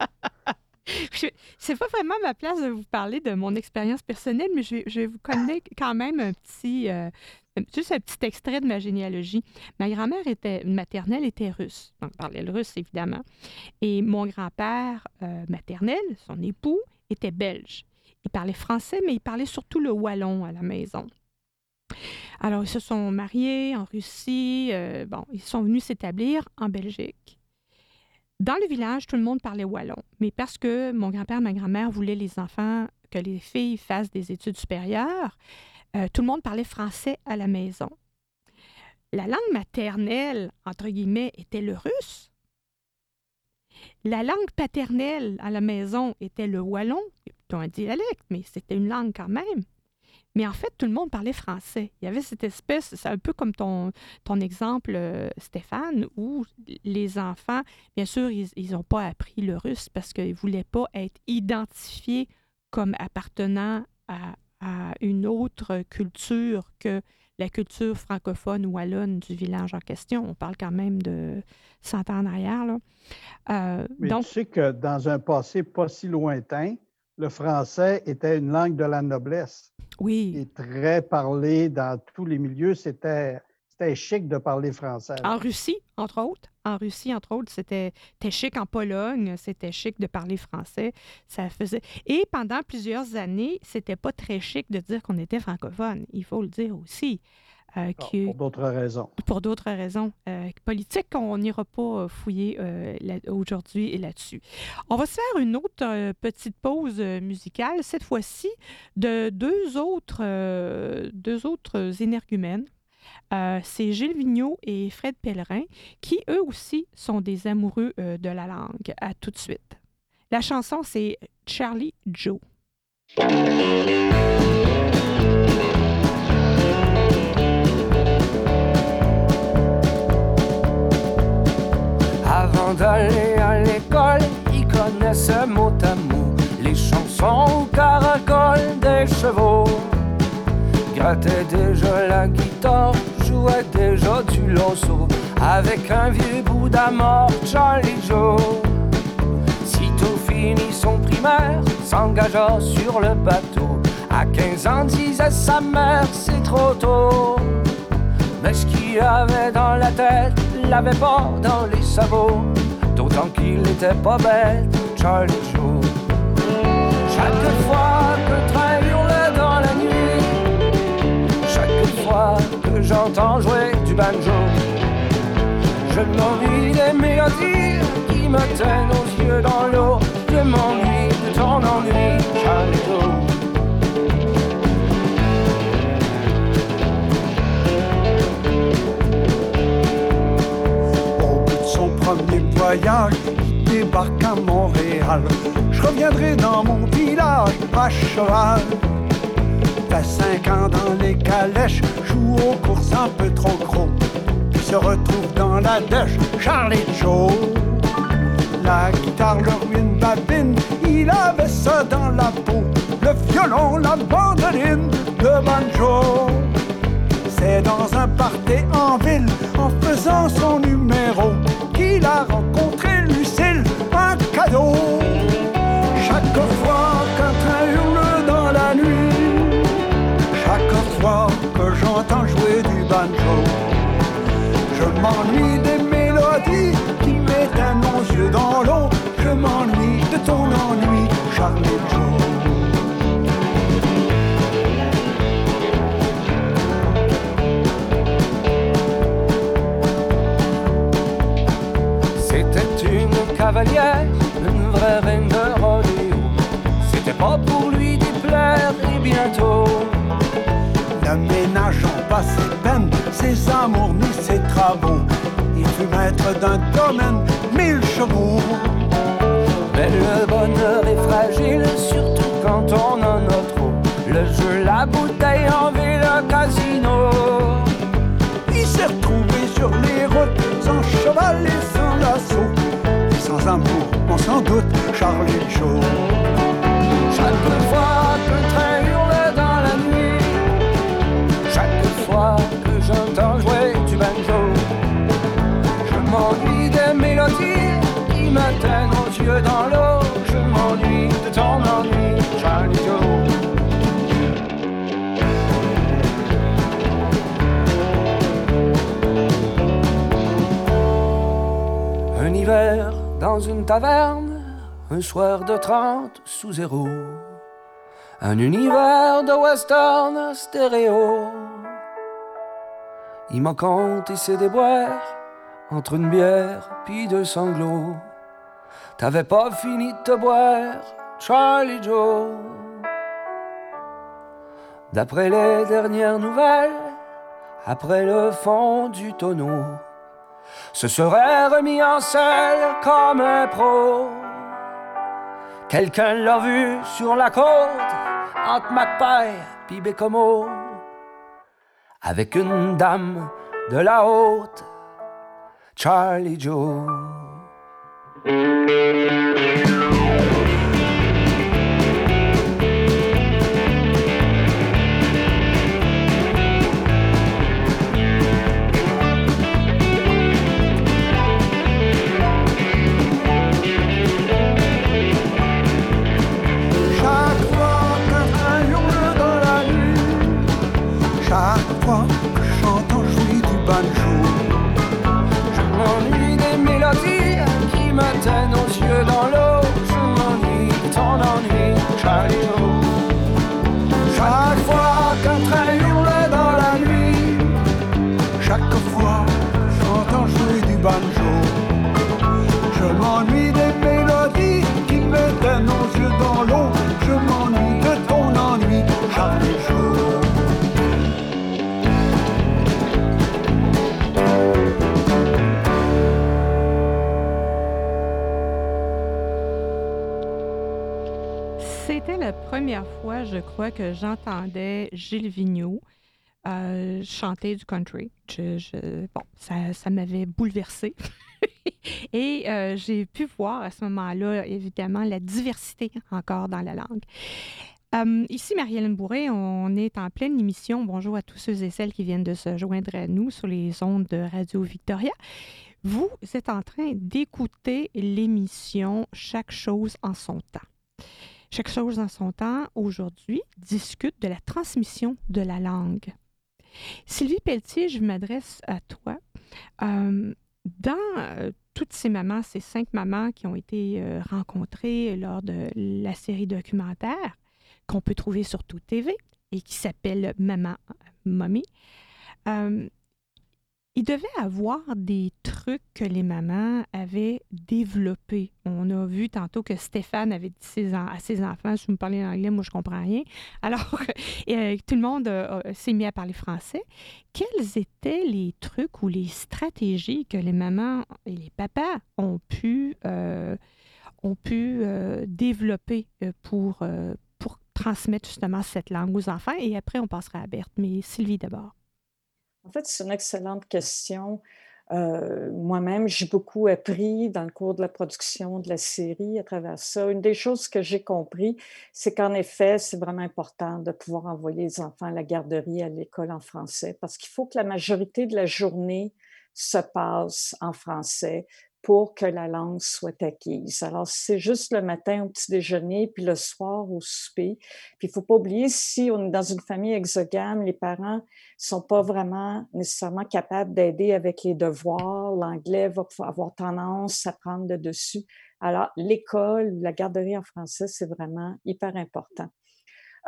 C'est pas vraiment ma place de vous parler de mon expérience personnelle, mais je vais, vous connaître quand même un petit, euh, juste un petit extrait de ma généalogie. Ma grand-mère était maternelle était russe, donc parlait le russe évidemment, et mon grand-père euh, maternel, son époux, était belge. Il parlait français, mais il parlait surtout le wallon à la maison. Alors, ils se sont mariés en Russie. Euh, bon, ils sont venus s'établir en Belgique. Dans le village, tout le monde parlait wallon, mais parce que mon grand-père, ma grand-mère voulaient les enfants, que les filles fassent des études supérieures, euh, tout le monde parlait français à la maison. La langue maternelle, entre guillemets, était le russe. La langue paternelle à la maison était le wallon, plutôt un dialecte, mais c'était une langue quand même. Mais en fait, tout le monde parlait français. Il y avait cette espèce, c'est un peu comme ton, ton exemple, euh, Stéphane, où les enfants, bien sûr, ils n'ont pas appris le russe parce qu'ils ne voulaient pas être identifiés comme appartenant à, une autre culture que la culture francophone ou wallonne du village en question. On parle quand même de 100 ans en arrière. Là. Euh, Mais donc, tu sais que dans un passé pas si lointain, le français était une langue de la noblesse. Oui. Et très parlé dans tous les milieux. C'était, c'était chic de parler français. En Russie, entre autres. En Russie, entre autres, c'était, chic en Pologne, c'était chic de parler français. Ça faisait... Et pendant plusieurs années, c'était pas très chic de dire qu'on était francophone. Il faut le dire aussi. Euh, pour d'autres raisons. Pour d'autres raisons euh, politiques qu'on n'ira pas euh, fouiller aujourd'hui et là-dessus. On va se faire une autre petite pause musicale, cette fois-ci de deux autres, deux autres énergumènes. c'est Gilles Vigneault et Fred Pellerin, qui eux aussi sont des amoureux de la langue. À tout de suite. La chanson, c'est Charlie Joe. D'aller à l'école, ils connaissent mot à mot les chansons caracoles des chevaux. Grattait déjà la guitare, jouait déjà du loso avec un vieux bout d'amour, Charlie Joe. Sitôt fini son primaire, s'engagea sur le bateau. À 15 ans, disait sa mère, c'est trop tôt. Mais ce qu'il avait dans la tête, l'avait pas dans les sabots. D'autant qu'il n'était pas bête, Charlie Joe. Chaque fois que le train dans la nuit, chaque fois que j'entends jouer du banjo, je m'ennuie des mélodies qui me tiennent aux yeux dans l'eau. Je m'ennuie de ton ennui, Charlie Joe. Premier voyage, débarque à Montréal. Je reviendrai dans mon village à cheval. Fait cinq ans dans les calèches, joue aux courses un peu trop gros. Puis se retrouve dans la dèche, Charlie Joe. La guitare, le ruine babine, il avait ça dans la peau. Le violon, la bandoline, le banjo. C'est dans un party en ville, en faisant son numéro il a rencontré Lucille, un cadeau. Chaque fois qu'un train hurle dans la nuit, chaque fois que j'entends jouer du banjo, je m'ennuie des mélodies qui mettent nos yeux dans l'eau. Je m'ennuie de ton ennui, Charlie Joe. Une vraie reine de rodéo. C'était pas pour lui déplaire et bientôt. Le ménage en pas ses peines, ses suis maître d'un domaine, mille chevaux. Mais le bonheur est fragile, surtout quand on en a trop. Le jeu, la bouteille en ville, le casino. Il s'est retrouvé sur les routes, sans cheval et. Et sans amour, on s'en doute, Charlie Joe. Chaque fois qu'un train hurle dans la nuit, chaque fois que j'entends jouer du banjo, je m'ennuie des mélodies qui m'atteignent aux yeux dans l'eau. Je m'ennuie de ton ennui, taverne, un soir de 30 sous zéro. Un univers de western stéréo. Il m'a compté ses déboires entre une bière puis deux sanglots. T'avais pas fini de te boire, Charlie Joe. D'après les dernières nouvelles, après le fond du tonneau, se serait remis en selle comme un pro. Quelqu'un l'a vu sur la côte, entre Magpie puis Bécomo, avec une dame de la haute, Charlie Joe. Qui me première fois, je crois, que j'entendais Gilles Vigneault euh, chanter du country. Bon, ça, ça m'avait bouleversée. Et euh, j'ai pu voir à ce moment-là, évidemment, la diversité encore dans la langue. Euh, ici, Marie-Hélène Bourré, on est en pleine émission. Bonjour à tous ceux et celles qui viennent de se joindre à nous sur les ondes de Radio Victoria. Vous êtes en train d'écouter l'émission Chaque chose en son temps. Chaque chose en son temps, aujourd'hui, discute de la transmission de la langue. Sylvie Pelletier, je m'adresse à toi. Euh, dans euh, toutes ces mamans, ces cinq mamans qui ont été euh, rencontrées lors de la série documentaire qu'on peut trouver sur Tout TV et qui s'appelle Maman Mommy, il devait avoir des trucs que les mamans avaient développés. On a vu tantôt que Stéphane avait dit à ses enfants, si vous me parlez en anglais, moi je comprends rien. Alors, euh, tout le monde s'est mis à parler français. Quels étaient les trucs ou les stratégies que les mamans et les papas ont pu, euh, ont pu euh, développer pour, pour transmettre justement cette langue aux enfants? Et après, on passera à Berthe. Mais Sylvie d'abord. En fait, c'est une excellente question. Euh, Moi-même, j'ai beaucoup appris dans le cours de la production de la série à travers ça. Une des choses que j'ai compris, c'est qu'en effet, c'est vraiment important de pouvoir envoyer les enfants à la garderie, à l'école en français, parce qu'il faut que la majorité de la journée se passe en français pour que la langue soit acquise. Alors, c'est juste le matin au petit déjeuner, puis le soir au souper. Puis, il faut pas oublier, si on est dans une famille exogame, les parents sont pas vraiment nécessairement capables d'aider avec les devoirs. L'anglais va avoir tendance à prendre le dessus. Alors, l'école, la garderie en français, c'est vraiment hyper important.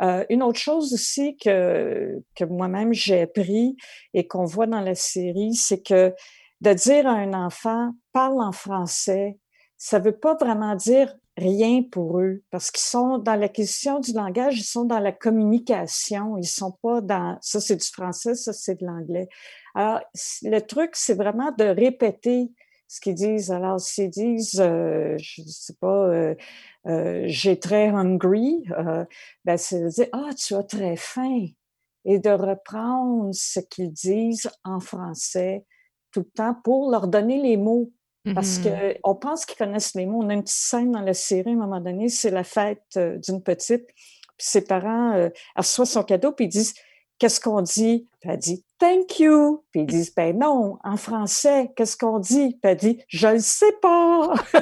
Euh, une autre chose aussi que, que moi-même j'ai appris et qu'on voit dans la série, c'est que de dire à un enfant parle en français, ça veut pas vraiment dire rien pour eux parce qu'ils sont dans l'acquisition du langage, ils sont dans la communication, ils sont pas dans ça c'est du français, ça c'est de l'anglais. Alors le truc c'est vraiment de répéter ce qu'ils disent. Alors s'ils disent euh, je sais pas euh, euh, j'ai très hungry, ben c'est de dire ah tu as très faim et de reprendre ce qu'ils disent en français tout le temps pour leur donner les mots parce mm-hmm. qu'on pense qu'ils connaissent les mots. On a une petite scène dans la série à un moment donné, c'est la fête euh, d'une petite. Puis ses parents euh, reçoivent son cadeau, puis ils disent Qu'est-ce qu'on dit? Puis elle dit Thank you. Puis ils disent Ben non, en français, qu'est-ce qu'on dit? Puis elle dit Je ne sais pas.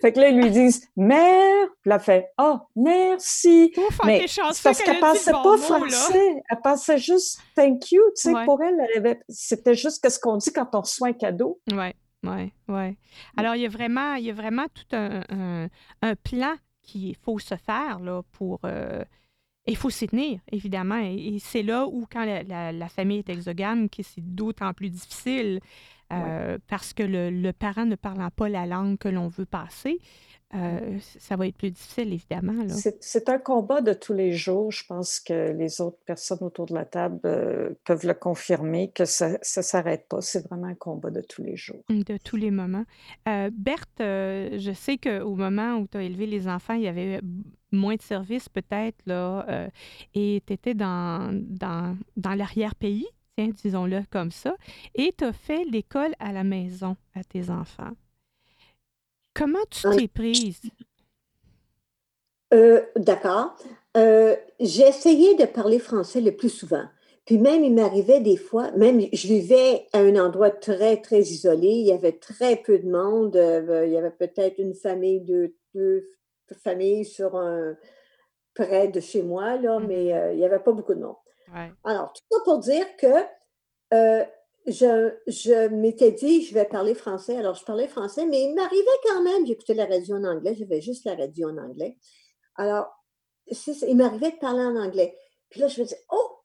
fait que là, ils lui disent mère. Puis elle fait oh, merci. Mais parce qu'elle pensait pas français. Elle pensait juste thank you. Tu sais, pour elle, c'était juste qu'est-ce qu'on dit quand on reçoit un cadeau. Oui, oui, oui. Alors, il y a vraiment, il y a vraiment tout un, un, plan qu'il faut se faire là, pour. Euh, il faut s'y tenir, évidemment. Et, c'est là où, quand la, la famille est exogame, que c'est d'autant plus difficile. Euh, parce que le, parent ne parlant pas la langue que l'on veut passer, euh, ça va être plus difficile, évidemment. C'est un combat de tous les jours. Je pense que les autres personnes autour de la table euh, peuvent le confirmer, que ça ne s'arrête pas. C'est vraiment un combat de tous les jours. De tous les moments. Berthe, je sais qu'au moment où tu as élevé les enfants, il y avait moins de services peut-être, là, et tu étais dans, dans, dans l'arrière-pays disons-le comme ça, et tu as fait l'école à la maison à tes enfants. Comment tu t'es prise? Euh, d'accord. Euh, j'ai essayé de parler français le plus souvent. Puis même, il m'arrivait des fois, même je vivais à un endroit très, très isolé. Il y avait très peu de monde. Euh, il y avait peut-être une famille, de deux familles sur un, près de chez moi, là, mmh mais il n'y avait pas beaucoup de monde. Alors, tout ça pour dire que euh, je, je m'étais dit, je vais parler français. Alors, je parlais français, mais il m'arrivait quand même, j'écoutais la radio en anglais, j'avais juste la radio en anglais. Alors, il m'arrivait de parler en anglais. Puis là, je me disais, oh,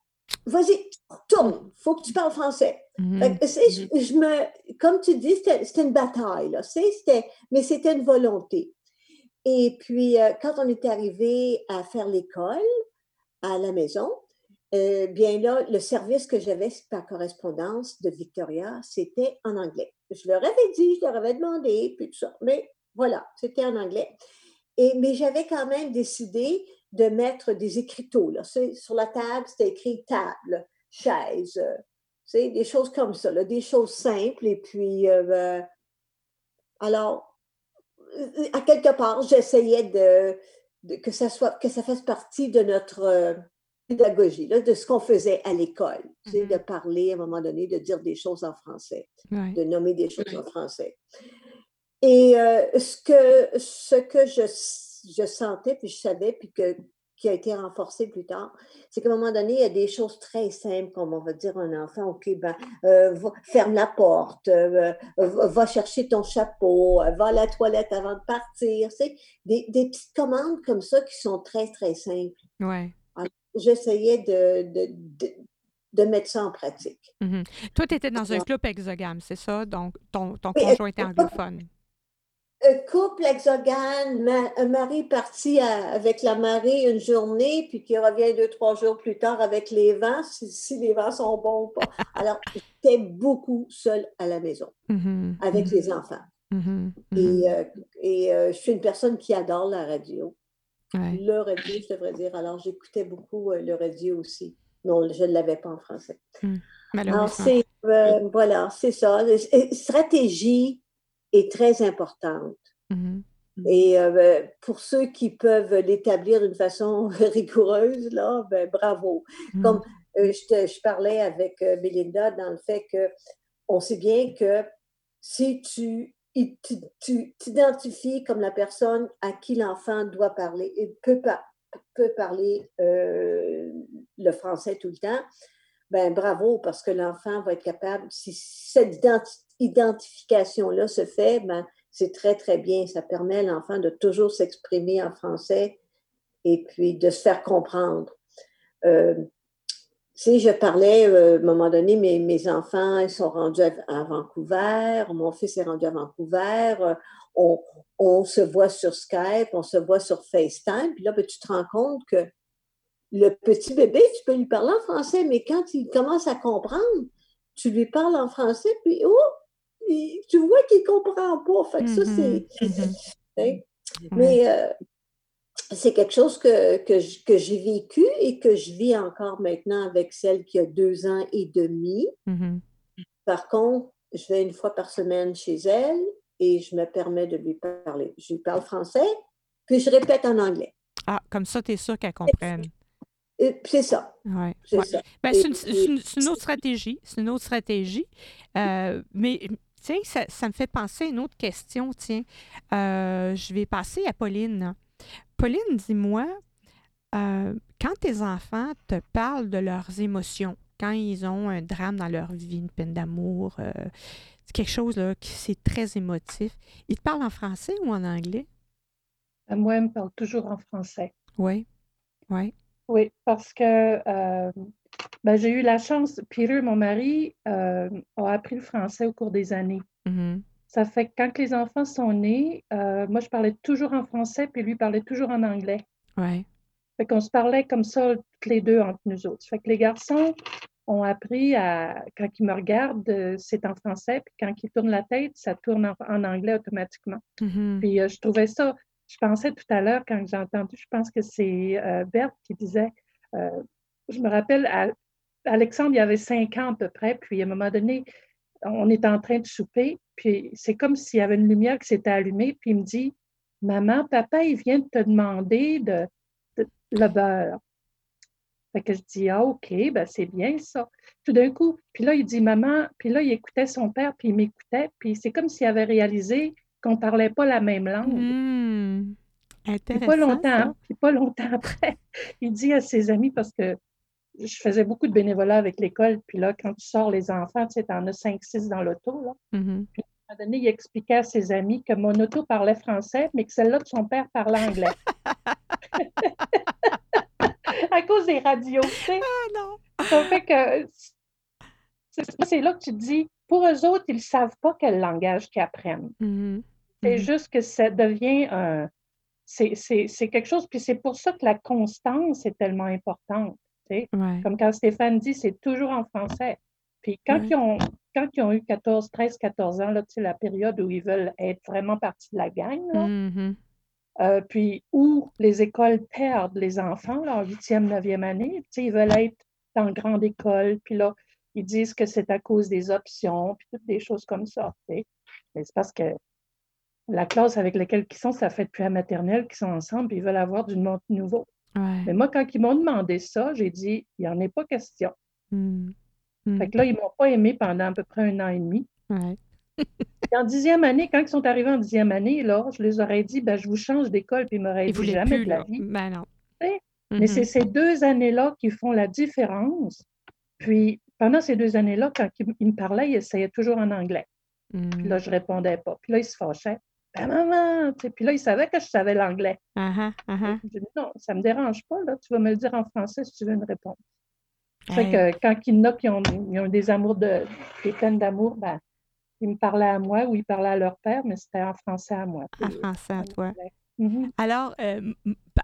vas-y, tourne, il faut que tu parles français. Mmh je, me, comme tu dis, c'était une bataille, là, mais c'était une volonté. Et puis, euh, quand on est arrivé à faire l'école à la maison, euh, bien là, le service que j'avais par correspondance de Victoria, c'était en anglais. Je leur avais dit, je leur avais demandé, puis tout ça. Mais voilà, c'était en anglais. Et, mais j'avais quand même décidé de mettre des écriteaux. Là. Sur la table, c'était écrit table, chaise, c'est des choses comme ça, des choses simples. Et puis, euh, alors, à quelque part, j'essayais de, que ça soit, que ça fasse partie de notre euh, pédagogie, là, de ce qu'on faisait à l'école, c'est de mm-hmm. parler à un moment donné, de dire des choses en français, de nommer des choses en français. Et euh, ce que, ce que je, je, sentais, puis je savais, puis que, qui a été renforcé plus tard, c'est qu'à un moment donné, il y a des choses très simples, comme on va dire à un enfant, OK, ben, euh, ferme la porte, euh, va chercher ton chapeau, va à la toilette avant de partir. C'est des, des petites commandes comme ça qui sont très, très simples. Ouais j'essayais de, de, mettre ça en pratique. Mm-hmm. Toi, tu étais dans un couple exogame, c'est ça? Donc, ton, ton conjoint était anglophone. Couple exogame, un mari parti avec la marée une journée, puis qui revient deux, trois jours plus tard avec les vents, si, les vents sont bons ou pas. Alors, j'étais beaucoup seule à la maison, mm-hmm. avec mm-hmm. les enfants. Et, euh, et euh, je suis une personne qui adore la radio. Le radio, je devrais dire. Alors, j'écoutais beaucoup euh, le radio aussi. Non, je ne l'avais pas en français. Mmh. Alors, c'est, voilà, c'est ça. Stratégie est très importante. Mmh Et euh, pour ceux qui peuvent l'établir d'une façon rigoureuse, là, ben, bravo. Mmh. Comme je, je, parlais avec Belinda dans le fait que on sait bien que si tu tu t'identifies comme la personne à qui l'enfant doit parler et peut, peut parler euh, le français tout le temps, ben bravo, parce que l'enfant va être capable, si cette identification-là se fait, ben, c'est très, très bien. Ça permet à l'enfant de toujours s'exprimer en français et puis de se faire comprendre. Euh, si je parlais, euh, à un moment donné, mes, enfants ils sont rendus à, Vancouver, mon fils est rendu à Vancouver, euh, on, se voit sur Skype, on se voit sur FaceTime, puis là, ben, tu te rends compte que le petit bébé, tu peux lui parler en français, mais quand il commence à comprendre, tu lui parles en français, puis oh, tu vois qu'il ne comprend pas. Fait que ça, c'est. Mm-hmm. Mm-hmm. Mais euh, c'est quelque chose que, que, j'ai vécu et que je vis encore maintenant avec celle qui a deux ans et demi. Mm-hmm. Par contre, je vais une fois par semaine chez elle et je me permets de lui parler. Je lui parle français, puis je répète en anglais. Ah, comme ça, tu es sûr qu'elle comprenne. C'est ça. Ouais. C'est ça. Ben, c'est une, autre stratégie. C'est une autre stratégie. Euh, mais sais, ça, me fait penser à une autre question. Tiens, euh, je vais passer à Pauline. Pauline, dis-moi, euh, quand tes enfants te parlent de leurs émotions, quand ils ont un drame dans leur vie, une peine d'amour, c'est quelque chose là, qui c'est très émotif, ils te parlent en français ou en anglais? Moi, ils me parlent toujours en français. Oui, oui. Oui, parce que euh, ben, j'ai eu la chance, Peter, mon mari, euh, a appris le français au cours des années. Mm-hmm. Ça fait que quand les enfants sont nés, euh, moi, je parlais toujours en français, puis lui parlait toujours en anglais. Ouais. Fait qu'on se parlait comme ça, toutes les deux, entre nous autres. Fait que les garçons ont appris à, quand ils me regardent, c'est en français, puis quand ils tournent la tête, ça tourne en, anglais automatiquement. Mm-hmm. Puis je trouvais ça je pensais tout à l'heure, quand j'ai entendu, je pense que c'est euh, Berthe qui disait, euh, je me rappelle, Alexandre, il avait cinq ans à peu près, puis à un moment donné, on est en train de souper, puis c'est comme s'il y avait une lumière qui s'était allumée, puis il me dit, Maman, papa, il vient de te demander de, le beurre. Fait que je dis, ah, OK, ben c'est bien ça. Tout d'un coup, puis là, il dit, maman, puis là, il écoutait son père, puis il m'écoutait, puis c'est comme s'il avait réalisé qu'on ne parlait pas la même langue. Mmh. pas longtemps, puis pas longtemps après, il dit à ses amis, parce que je faisais beaucoup de bénévolat avec l'école, puis là, quand tu sors les enfants, tu sais, en as cinq, six dans l'auto, là. Mmh puis à un moment donné, il expliquait à ses amis que mon auto parlait français, mais que celle-là de son père parlait anglais. à cause des radios, tu sais. Ah non! Ça fait que c'est là que tu te dis, pour eux autres, ils ne savent pas quel langage qu'ils apprennent. Mm-hmm. C'est mm-hmm. juste que ça devient un. C'est quelque chose, puis c'est pour ça que la constance est tellement importante. Comme quand Stéphane dit, c'est toujours en français. Puis quand, ils ont, quand ils ont eu 14, 13, 14 ans, là, la période où ils veulent être vraiment partie de la gang, mm-hmm. euh, puis où les écoles perdent les enfants, en 8e, 9e année, ils veulent être dans grande école, puis là, ils disent que c'est à cause des options, puis toutes des choses comme ça. Mais c'est parce que la classe avec laquelle ils sont, ça fait depuis la maternelle qu'ils sont ensemble, ils veulent avoir du monde nouveau. Mais moi, quand ils m'ont demandé ça, j'ai dit, il n'y en est pas question. Hmm. Hmm. Fait que là, ils ne m'ont pas aimé pendant à peu près un an et demi. en dixième année, quand ils sont arrivés en dixième année, là, je les aurais dit, ben, je vous change d'école, puis ils m'auraient dit jamais de la vie. Ben non. Mais c'est mm-hmm. ces deux années-là qui font la différence. Puis pendant ces deux années-là, quand il, me parlait, il essayait toujours en anglais. Puis là, je ne répondais pas. Puis là, il se fâchait. Ben, maman! Puis là, il savait que je savais l'anglais. Uh-huh, uh-huh. Je dis non, ça ne me dérange pas. Là. Tu vas me le dire en français si tu veux une réponse. Fait que quand il y en a qui ont, des amours de, des peines d'amour, ben, ils me parlaient à moi ou ils parlaient à leur père, mais c'était en français à moi. En français à toi. Mm-hmm. Alors, euh,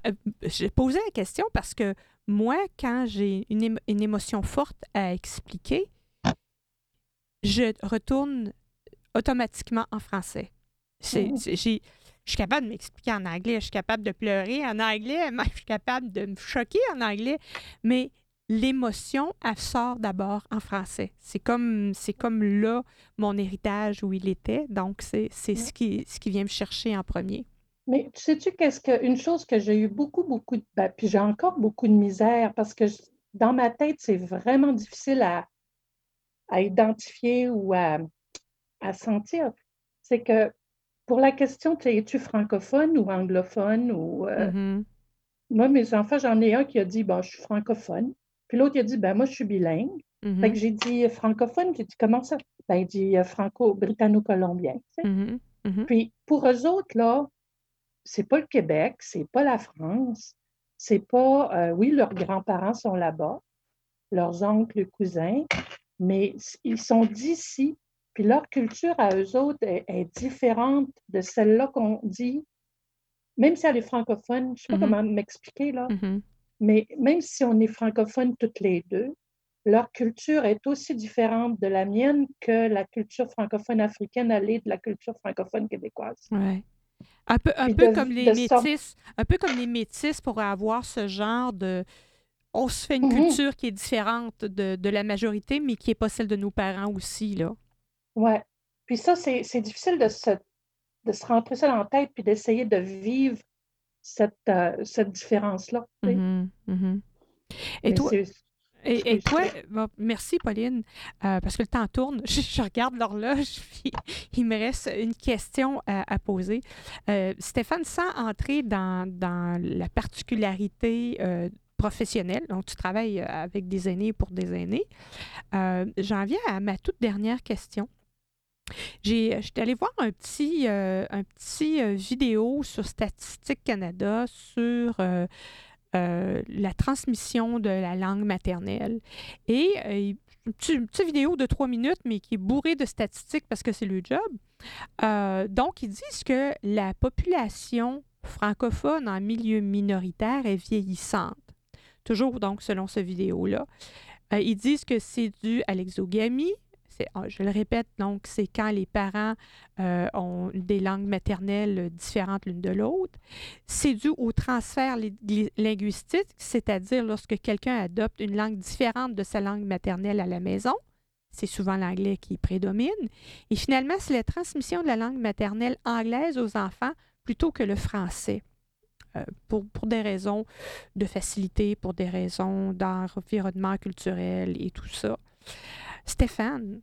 euh, j'ai posé la question parce que moi, quand j'ai une, émotion forte à expliquer, je retourne automatiquement en français. Oh. je suis capable de m'expliquer en anglais, je suis capable de pleurer en anglais, je suis capable de me choquer en anglais, mais l'émotion, elle sort d'abord en français. C'est comme, c'est comme là mon héritage où il était, donc c'est, ce, qui, ce qui vient me chercher en premier. Mais sais-tu qu'est-ce que une chose que j'ai eu beaucoup, beaucoup de ben, puis j'ai encore beaucoup de misère parce que dans ma tête, c'est vraiment difficile à, à identifier ou à, à sentir. C'est que pour la question, es-tu francophone ou anglophone ou euh, mm-hmm. moi, mes enfants, j'en ai un qui a dit bon, je suis francophone. Puis l'autre, il a dit ben moi, je suis bilingue. Fait que j'ai dit francophone, j'ai dit comment ça? Ben, il dit franco-britanno-colombien. Mm-hmm. Puis pour eux autres, là, c'est pas le Québec, c'est pas la France, c'est pas, euh, oui, leurs grands-parents sont là-bas, leurs oncles, cousins, mais ils sont d'ici. Puis leur culture à eux autres est, différente de celle-là qu'on dit, même si elle est francophone, je ne sais pas mm-hmm. comment m'expliquer là, mm-hmm. mais même si on est francophone toutes les deux, leur culture est aussi différente de la mienne que la culture francophone africaine allait de la culture francophone québécoise. Ouais. Un peu, un peu comme les métis, un peu comme les métis pour avoir ce genre de. On se fait une mm-hmm. culture qui est différente de, de, la majorité, mais qui n'est pas celle de nos parents aussi, là. Ouais. Puis ça, c'est difficile de se, de se rentrer ça dans la tête puis d'essayer de vivre cette, euh, cette différence-là. Mm-hmm. Mm-hmm. Et toi, et, toi, merci Pauline, euh, parce que le temps tourne. Je, regarde l'horloge, puis il me reste une question à, poser. Euh, Stéphane, sans entrer dans, dans la particularité euh, professionnelle, donc tu travailles avec des aînés pour des aînés, j'en viens à ma toute dernière question. J'ai, j'étais allée voir un petit, un petit vidéo sur Statistique Canada sur euh, la transmission de la langue maternelle. Et euh, une, petite, vidéo de trois minutes, mais qui est bourrée de statistiques parce que c'est le job. Euh, donc, ils disent que la population francophone en milieu minoritaire est vieillissante. Toujours donc selon ce vidéo-là. ils disent que c'est dû à l'exogamie, je le répète, donc, c'est quand les parents euh, ont des langues maternelles différentes l'une de l'autre. C'est dû au transfert linguistique, c'est-à-dire lorsque quelqu'un adopte une langue différente de sa langue maternelle à la maison. C'est souvent l'anglais qui prédomine. Et finalement, c'est la transmission de la langue maternelle anglaise aux enfants plutôt que le français. Euh, pour, pour, des raisons de facilité, pour des raisons d'environnement culturel et tout ça. Stéphane,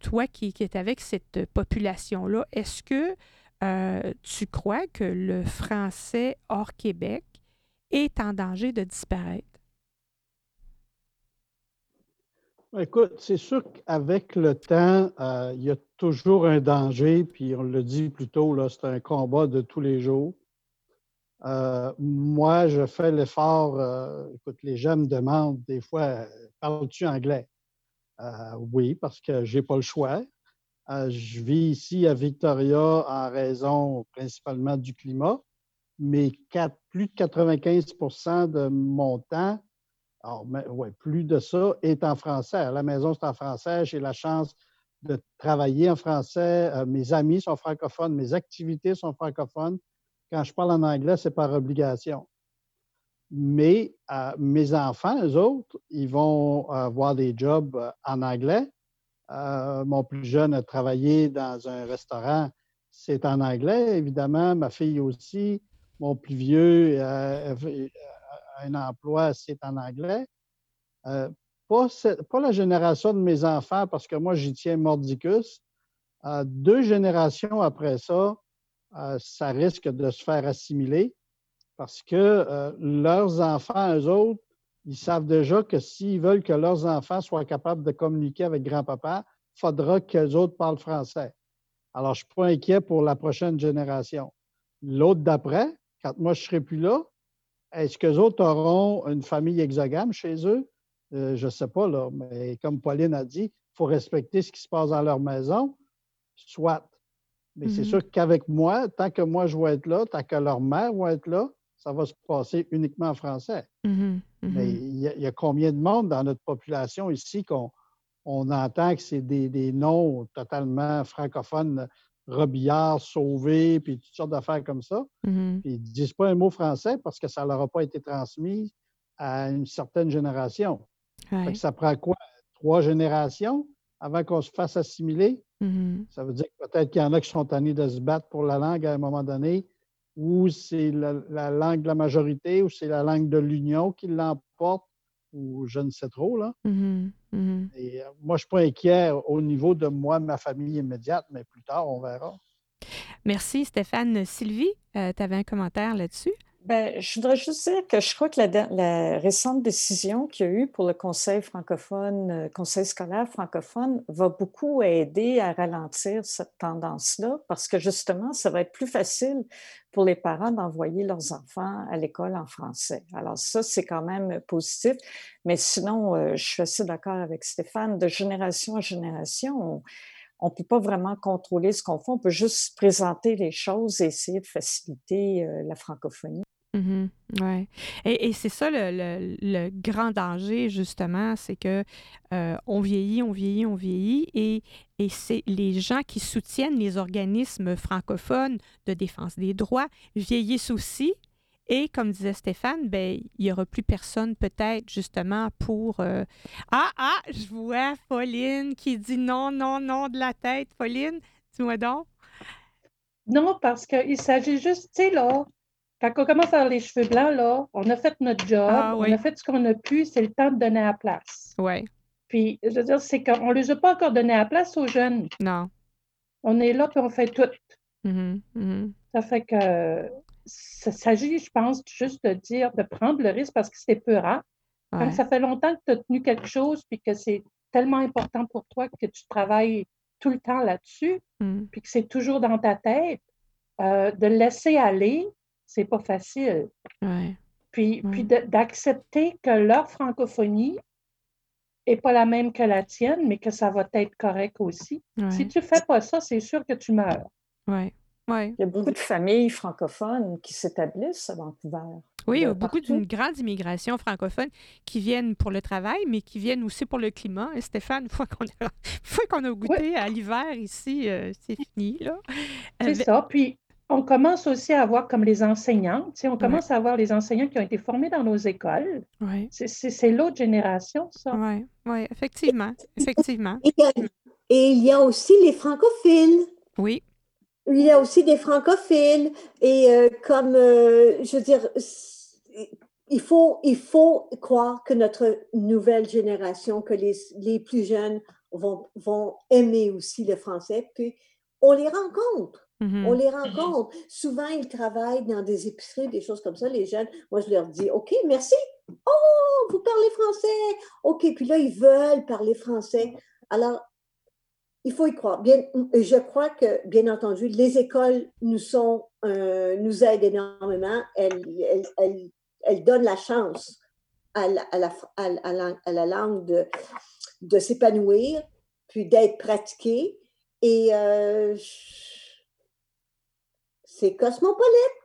toi qui, es avec cette population-là, est-ce que euh, tu crois que le français hors Québec est en danger de disparaître? Écoute, c'est sûr qu'avec le temps, euh, il y a toujours un danger, puis on le dit plus tôt, c'est un combat de tous les jours. Euh, moi, je fais l'effort, écoute, les jeunes me demandent des fois, parles-tu anglais? Euh, oui, parce que je n'ai pas le choix. Euh, je vis ici à Victoria en raison principalement du climat, mais plus de 95% de mon temps, plus de ça, est en français. La maison, c'est en français. J'ai la chance de travailler en français. Euh, mes amis sont francophones, mes activités sont francophones. Quand je parle en anglais, c'est par obligation. Mais euh, mes enfants, eux autres, ils vont avoir des jobs euh, en anglais. Euh, mon plus jeune a travaillé dans un restaurant, c'est en anglais, évidemment. Ma fille aussi. Mon plus vieux a un emploi, c'est en anglais. pas, pas, la génération de mes enfants, parce que moi, j'y tiens mordicus. deux générations après ça, ça risque de se faire assimiler parce que euh, leurs enfants, eux autres, ils savent déjà que s'ils veulent que leurs enfants soient capables de communiquer avec grand-papa, il faudra qu'eux autres parlent français. Alors, je ne suis pas inquiet pour la prochaine génération. L'autre d'après, quand moi je ne serai plus là, est-ce qu'eux autres auront une famille exogame chez eux? Euh, je ne sais pas, là, mais comme Pauline a dit, il faut respecter ce qui se passe dans leur maison, soit. Mais c'est mm-hmm. sûr qu'avec moi, tant que moi je vais être là, tant que leur mère va être là, ça va se passer uniquement en français. Mm-hmm, Mais mm-hmm. il y, a, combien de monde dans notre population ici qu'on on entend que c'est des, noms totalement francophones, Robillard, Sauvé, puis toutes sortes d'affaires comme ça. Mm-hmm. Puis ils ne disent pas un mot français parce que ça ne leur a pas été transmis à une certaine génération. ça prend quoi? Trois générations avant qu'on se fasse assimiler? Ça veut dire peut-être qu'il y en a qui sont tannés de se battre pour la langue à un moment donné ou c'est la, langue de la majorité, ou c'est la langue de l'Union qui l'emporte, ou je ne sais trop. Là. Mm-hmm. Mm-hmm. Et, euh, moi, je ne suis pas inquiet au niveau de moi, ma famille immédiate, mais plus tard, on verra. Merci, Stéphane. Sylvie, euh, tu avais un commentaire là-dessus? Ben, je voudrais juste dire que je crois que la, récente décision qu'il y a eu pour le Conseil francophone, euh, Conseil scolaire francophone, va beaucoup aider à ralentir cette tendance-là parce que justement, ça va être plus facile pour les parents d'envoyer leurs enfants à l'école en français. Alors ça, c'est quand même positif. Mais sinon, euh, je suis assez d'accord avec Stéphane. De génération en génération, on peut pas vraiment contrôler ce qu'on fait. On peut juste présenter les choses et essayer de faciliter euh, la francophonie. Mm-hmm. Et, c'est ça le, grand danger, justement, c'est que euh, on vieillit, on vieillit, on vieillit, et, et c'est les gens qui soutiennent les organismes francophones de défense des droits vieillissent aussi. Et comme disait Stéphane, ben, il n'y aura plus personne peut-être justement pour... Euh, ah, ah, je vois Pauline qui dit non, non, non de la tête. Pauline, dis-moi donc. Non, parce qu'il s'agit juste, tu sais, là, quand on commence à avoir les cheveux blancs, là, on a fait notre job, ah on a fait ce qu'on a pu, c'est le temps de donner la place. Oui. Puis, je veux dire, c'est qu'on ne les a pas encore donné la place aux jeunes. Non. On est là, puis on fait tout. Mm-hmm, mm-hmm. Ça fait que ça s'agit, je pense, juste de dire, de prendre le risque parce que c'est peu rare. Quand ça fait longtemps que tu as tenu quelque chose, puis que c'est tellement important pour toi que tu travailles tout le temps là-dessus, mm. puis que c'est toujours dans ta tête, euh, de laisser aller, c'est pas facile. Puis, puis d'accepter que leur francophonie n'est pas la même que la tienne, mais que ça va être correct aussi. Si tu fais pas ça, c'est sûr que tu meurs. Ouais. Il y a beaucoup de familles francophones qui s'établissent à Vancouver. Oui, il y a beaucoup d'une grande immigration francophone qui viennent pour le travail, mais qui viennent aussi pour le climat. Et Stéphane, une fois qu'on a, a, goûté à l'hiver ici, euh, c'est fini. Là. C'est euh, ça. Puis, on commence aussi à avoir comme les enseignants. Tu sais, on commence à avoir les enseignants qui ont été formés dans nos écoles. Ouais. C'est l'autre génération, ça. Oui, ouais, effectivement. effectivement. Et il y a aussi les francophiles. Oui. Il y a aussi des francophiles et euh, comme, euh, je veux dire, il faut, il faut croire que notre nouvelle génération, que les, les plus jeunes vont, vont aimer aussi le français, puis on les rencontre. Mm-hmm. On les rencontre. Souvent, ils travaillent dans des épiceries, des choses comme ça, les jeunes. Moi, je leur dis, OK, merci. Oh, vous parlez français. OK, puis là, ils veulent parler français. Alors, il faut y croire. Bien, je crois que, bien entendu, les écoles nous, sont, euh, nous aident énormément. Elles, elles, elles, donnent la chance à la, à la, à la, langue de, de s'épanouir, puis d'être pratiquée. Et euh, c'est cosmopolite.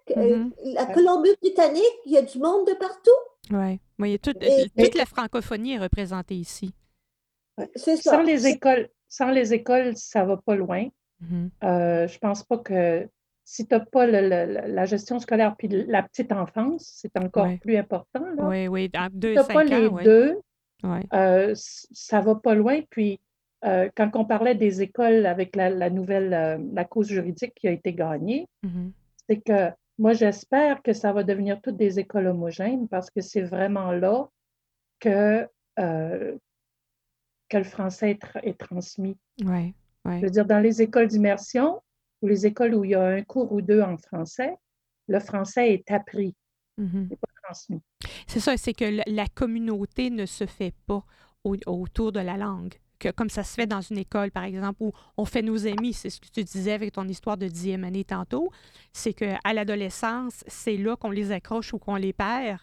Mm-hmm. La Colombie-Britannique, il y a du monde de partout. Oui, oui toute, toute la francophonie est représentée ici. C'est ça. Sans les écoles, sans les écoles, ça va pas loin. Mm-hmm. Euh, je pense pas que si tu n'as pas la gestion scolaire puis la petite enfance, c'est encore plus important. Là. Oui, oui, deux, si tu pas les deux, euh, ça va pas loin. Puis, euh, quand on parlait des écoles avec la, nouvelle, euh, la cause juridique qui a été gagnée, mm-hmm. c'est que moi, j'espère que ça va devenir toutes des écoles homogènes parce que c'est vraiment là que, que le français est, transmis. Ouais, Je veux dire, dans les écoles d'immersion ou les écoles où il y a un cours ou deux en français, le français est appris, mm pas transmis. C'est ça, c'est que la communauté ne se fait pas autour de la langue. Comme ça se fait dans une école, par exemple, où on fait nos amis, c'est ce que tu disais avec ton histoire de dixième année tantôt, c'est qu'à l'adolescence, c'est là qu'on les accroche ou qu'on les perd.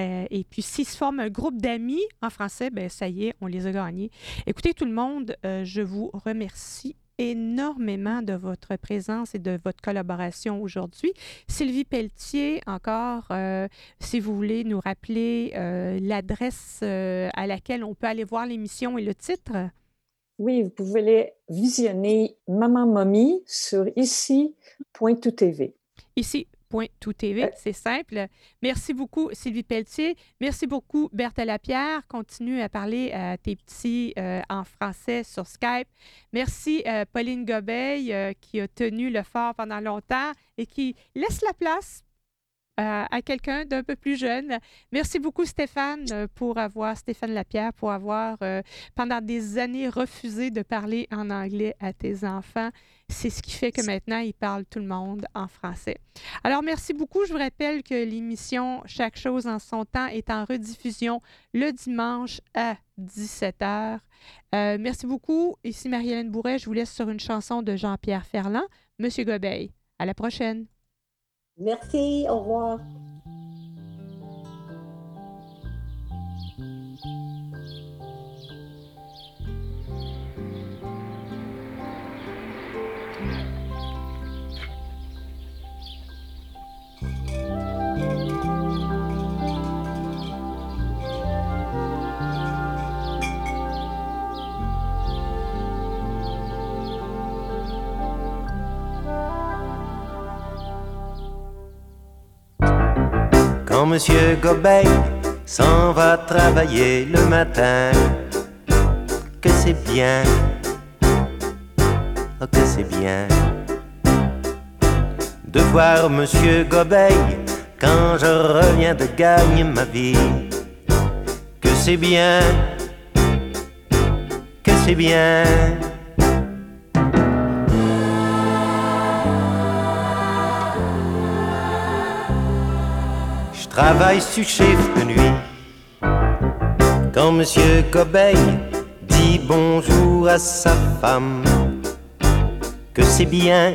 Euh, et puis, s'ils se forment un groupe d'amis en français, ben ça y est, on les a gagnés. Écoutez, tout le monde, euh, je vous remercie énormément de votre présence et de votre collaboration aujourd'hui. Sylvie Pelletier, encore, euh, si vous voulez nous rappeler l'adresse à laquelle on peut aller voir l'émission et le titre? Oui, vous pouvez les visionner Maman Mommy sur ici.tv. Ici, tout TV. C'est simple. Merci beaucoup, Sylvie Pelletier. Merci beaucoup, Berthe Lapierre. Continue à parler à tes petits euh, en français sur Skype. Merci, euh, Pauline Gobeil, euh, qui a tenu le fort pendant longtemps et qui laisse la place à quelqu'un d'un peu plus jeune. Merci beaucoup, Stéphane, pour avoir, Stéphane Lapierre, pour avoir, pendant des années, refusé de parler en anglais à tes enfants. C'est ce qui fait que maintenant, ils parlent tout le monde en français. Alors, merci beaucoup. Je vous rappelle que l'émission Chaque chose en son temps est en rediffusion le dimanche à 17h. Euh, merci beaucoup. Ici Marie-Hélène Bourret. Je vous laisse sur une chanson de Jean-Pierre Ferland. Monsieur Gobeil, à la prochaine. Merci. Au revoir. Monsieur Gobeil s'en va travailler le matin, que c'est bien, oh, que c'est bien. De voir Monsieur Gobeil quand je reviens de gagner ma vie, que c'est bien, que c'est bien. Travaille sur chiffre de nuit. Quand Monsieur Cobeil dit bonjour à sa femme, que c'est bien,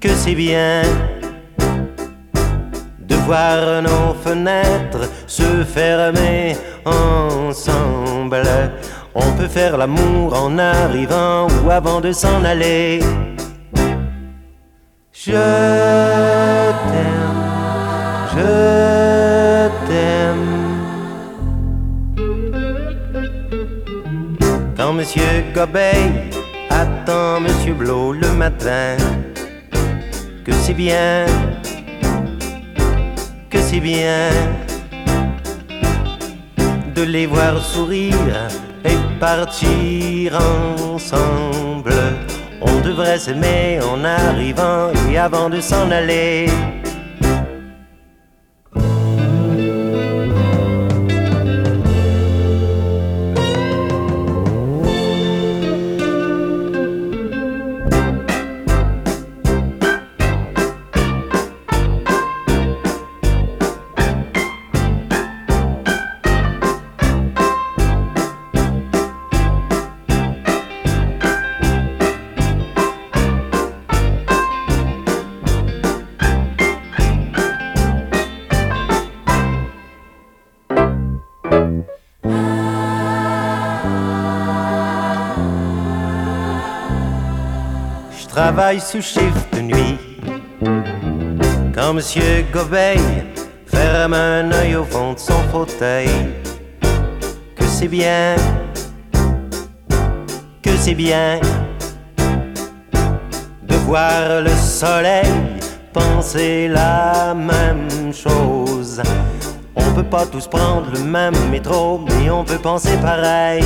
que c'est bien de voir nos fenêtres se fermer ensemble. On peut faire l'amour en arrivant ou avant de s'en aller. Je Monsieur Gobeil attend Monsieur Blot le matin, que c'est bien, que c'est bien de les voir sourire et partir ensemble. On devrait s'aimer en arrivant et avant de s'en aller. Travaille sous chiffre de nuit. Quand Monsieur Gobeil ferme un œil au fond de son fauteuil, que c'est bien, que c'est bien de voir le soleil penser la même chose. On peut pas tous prendre le même métro, mais on peut penser pareil.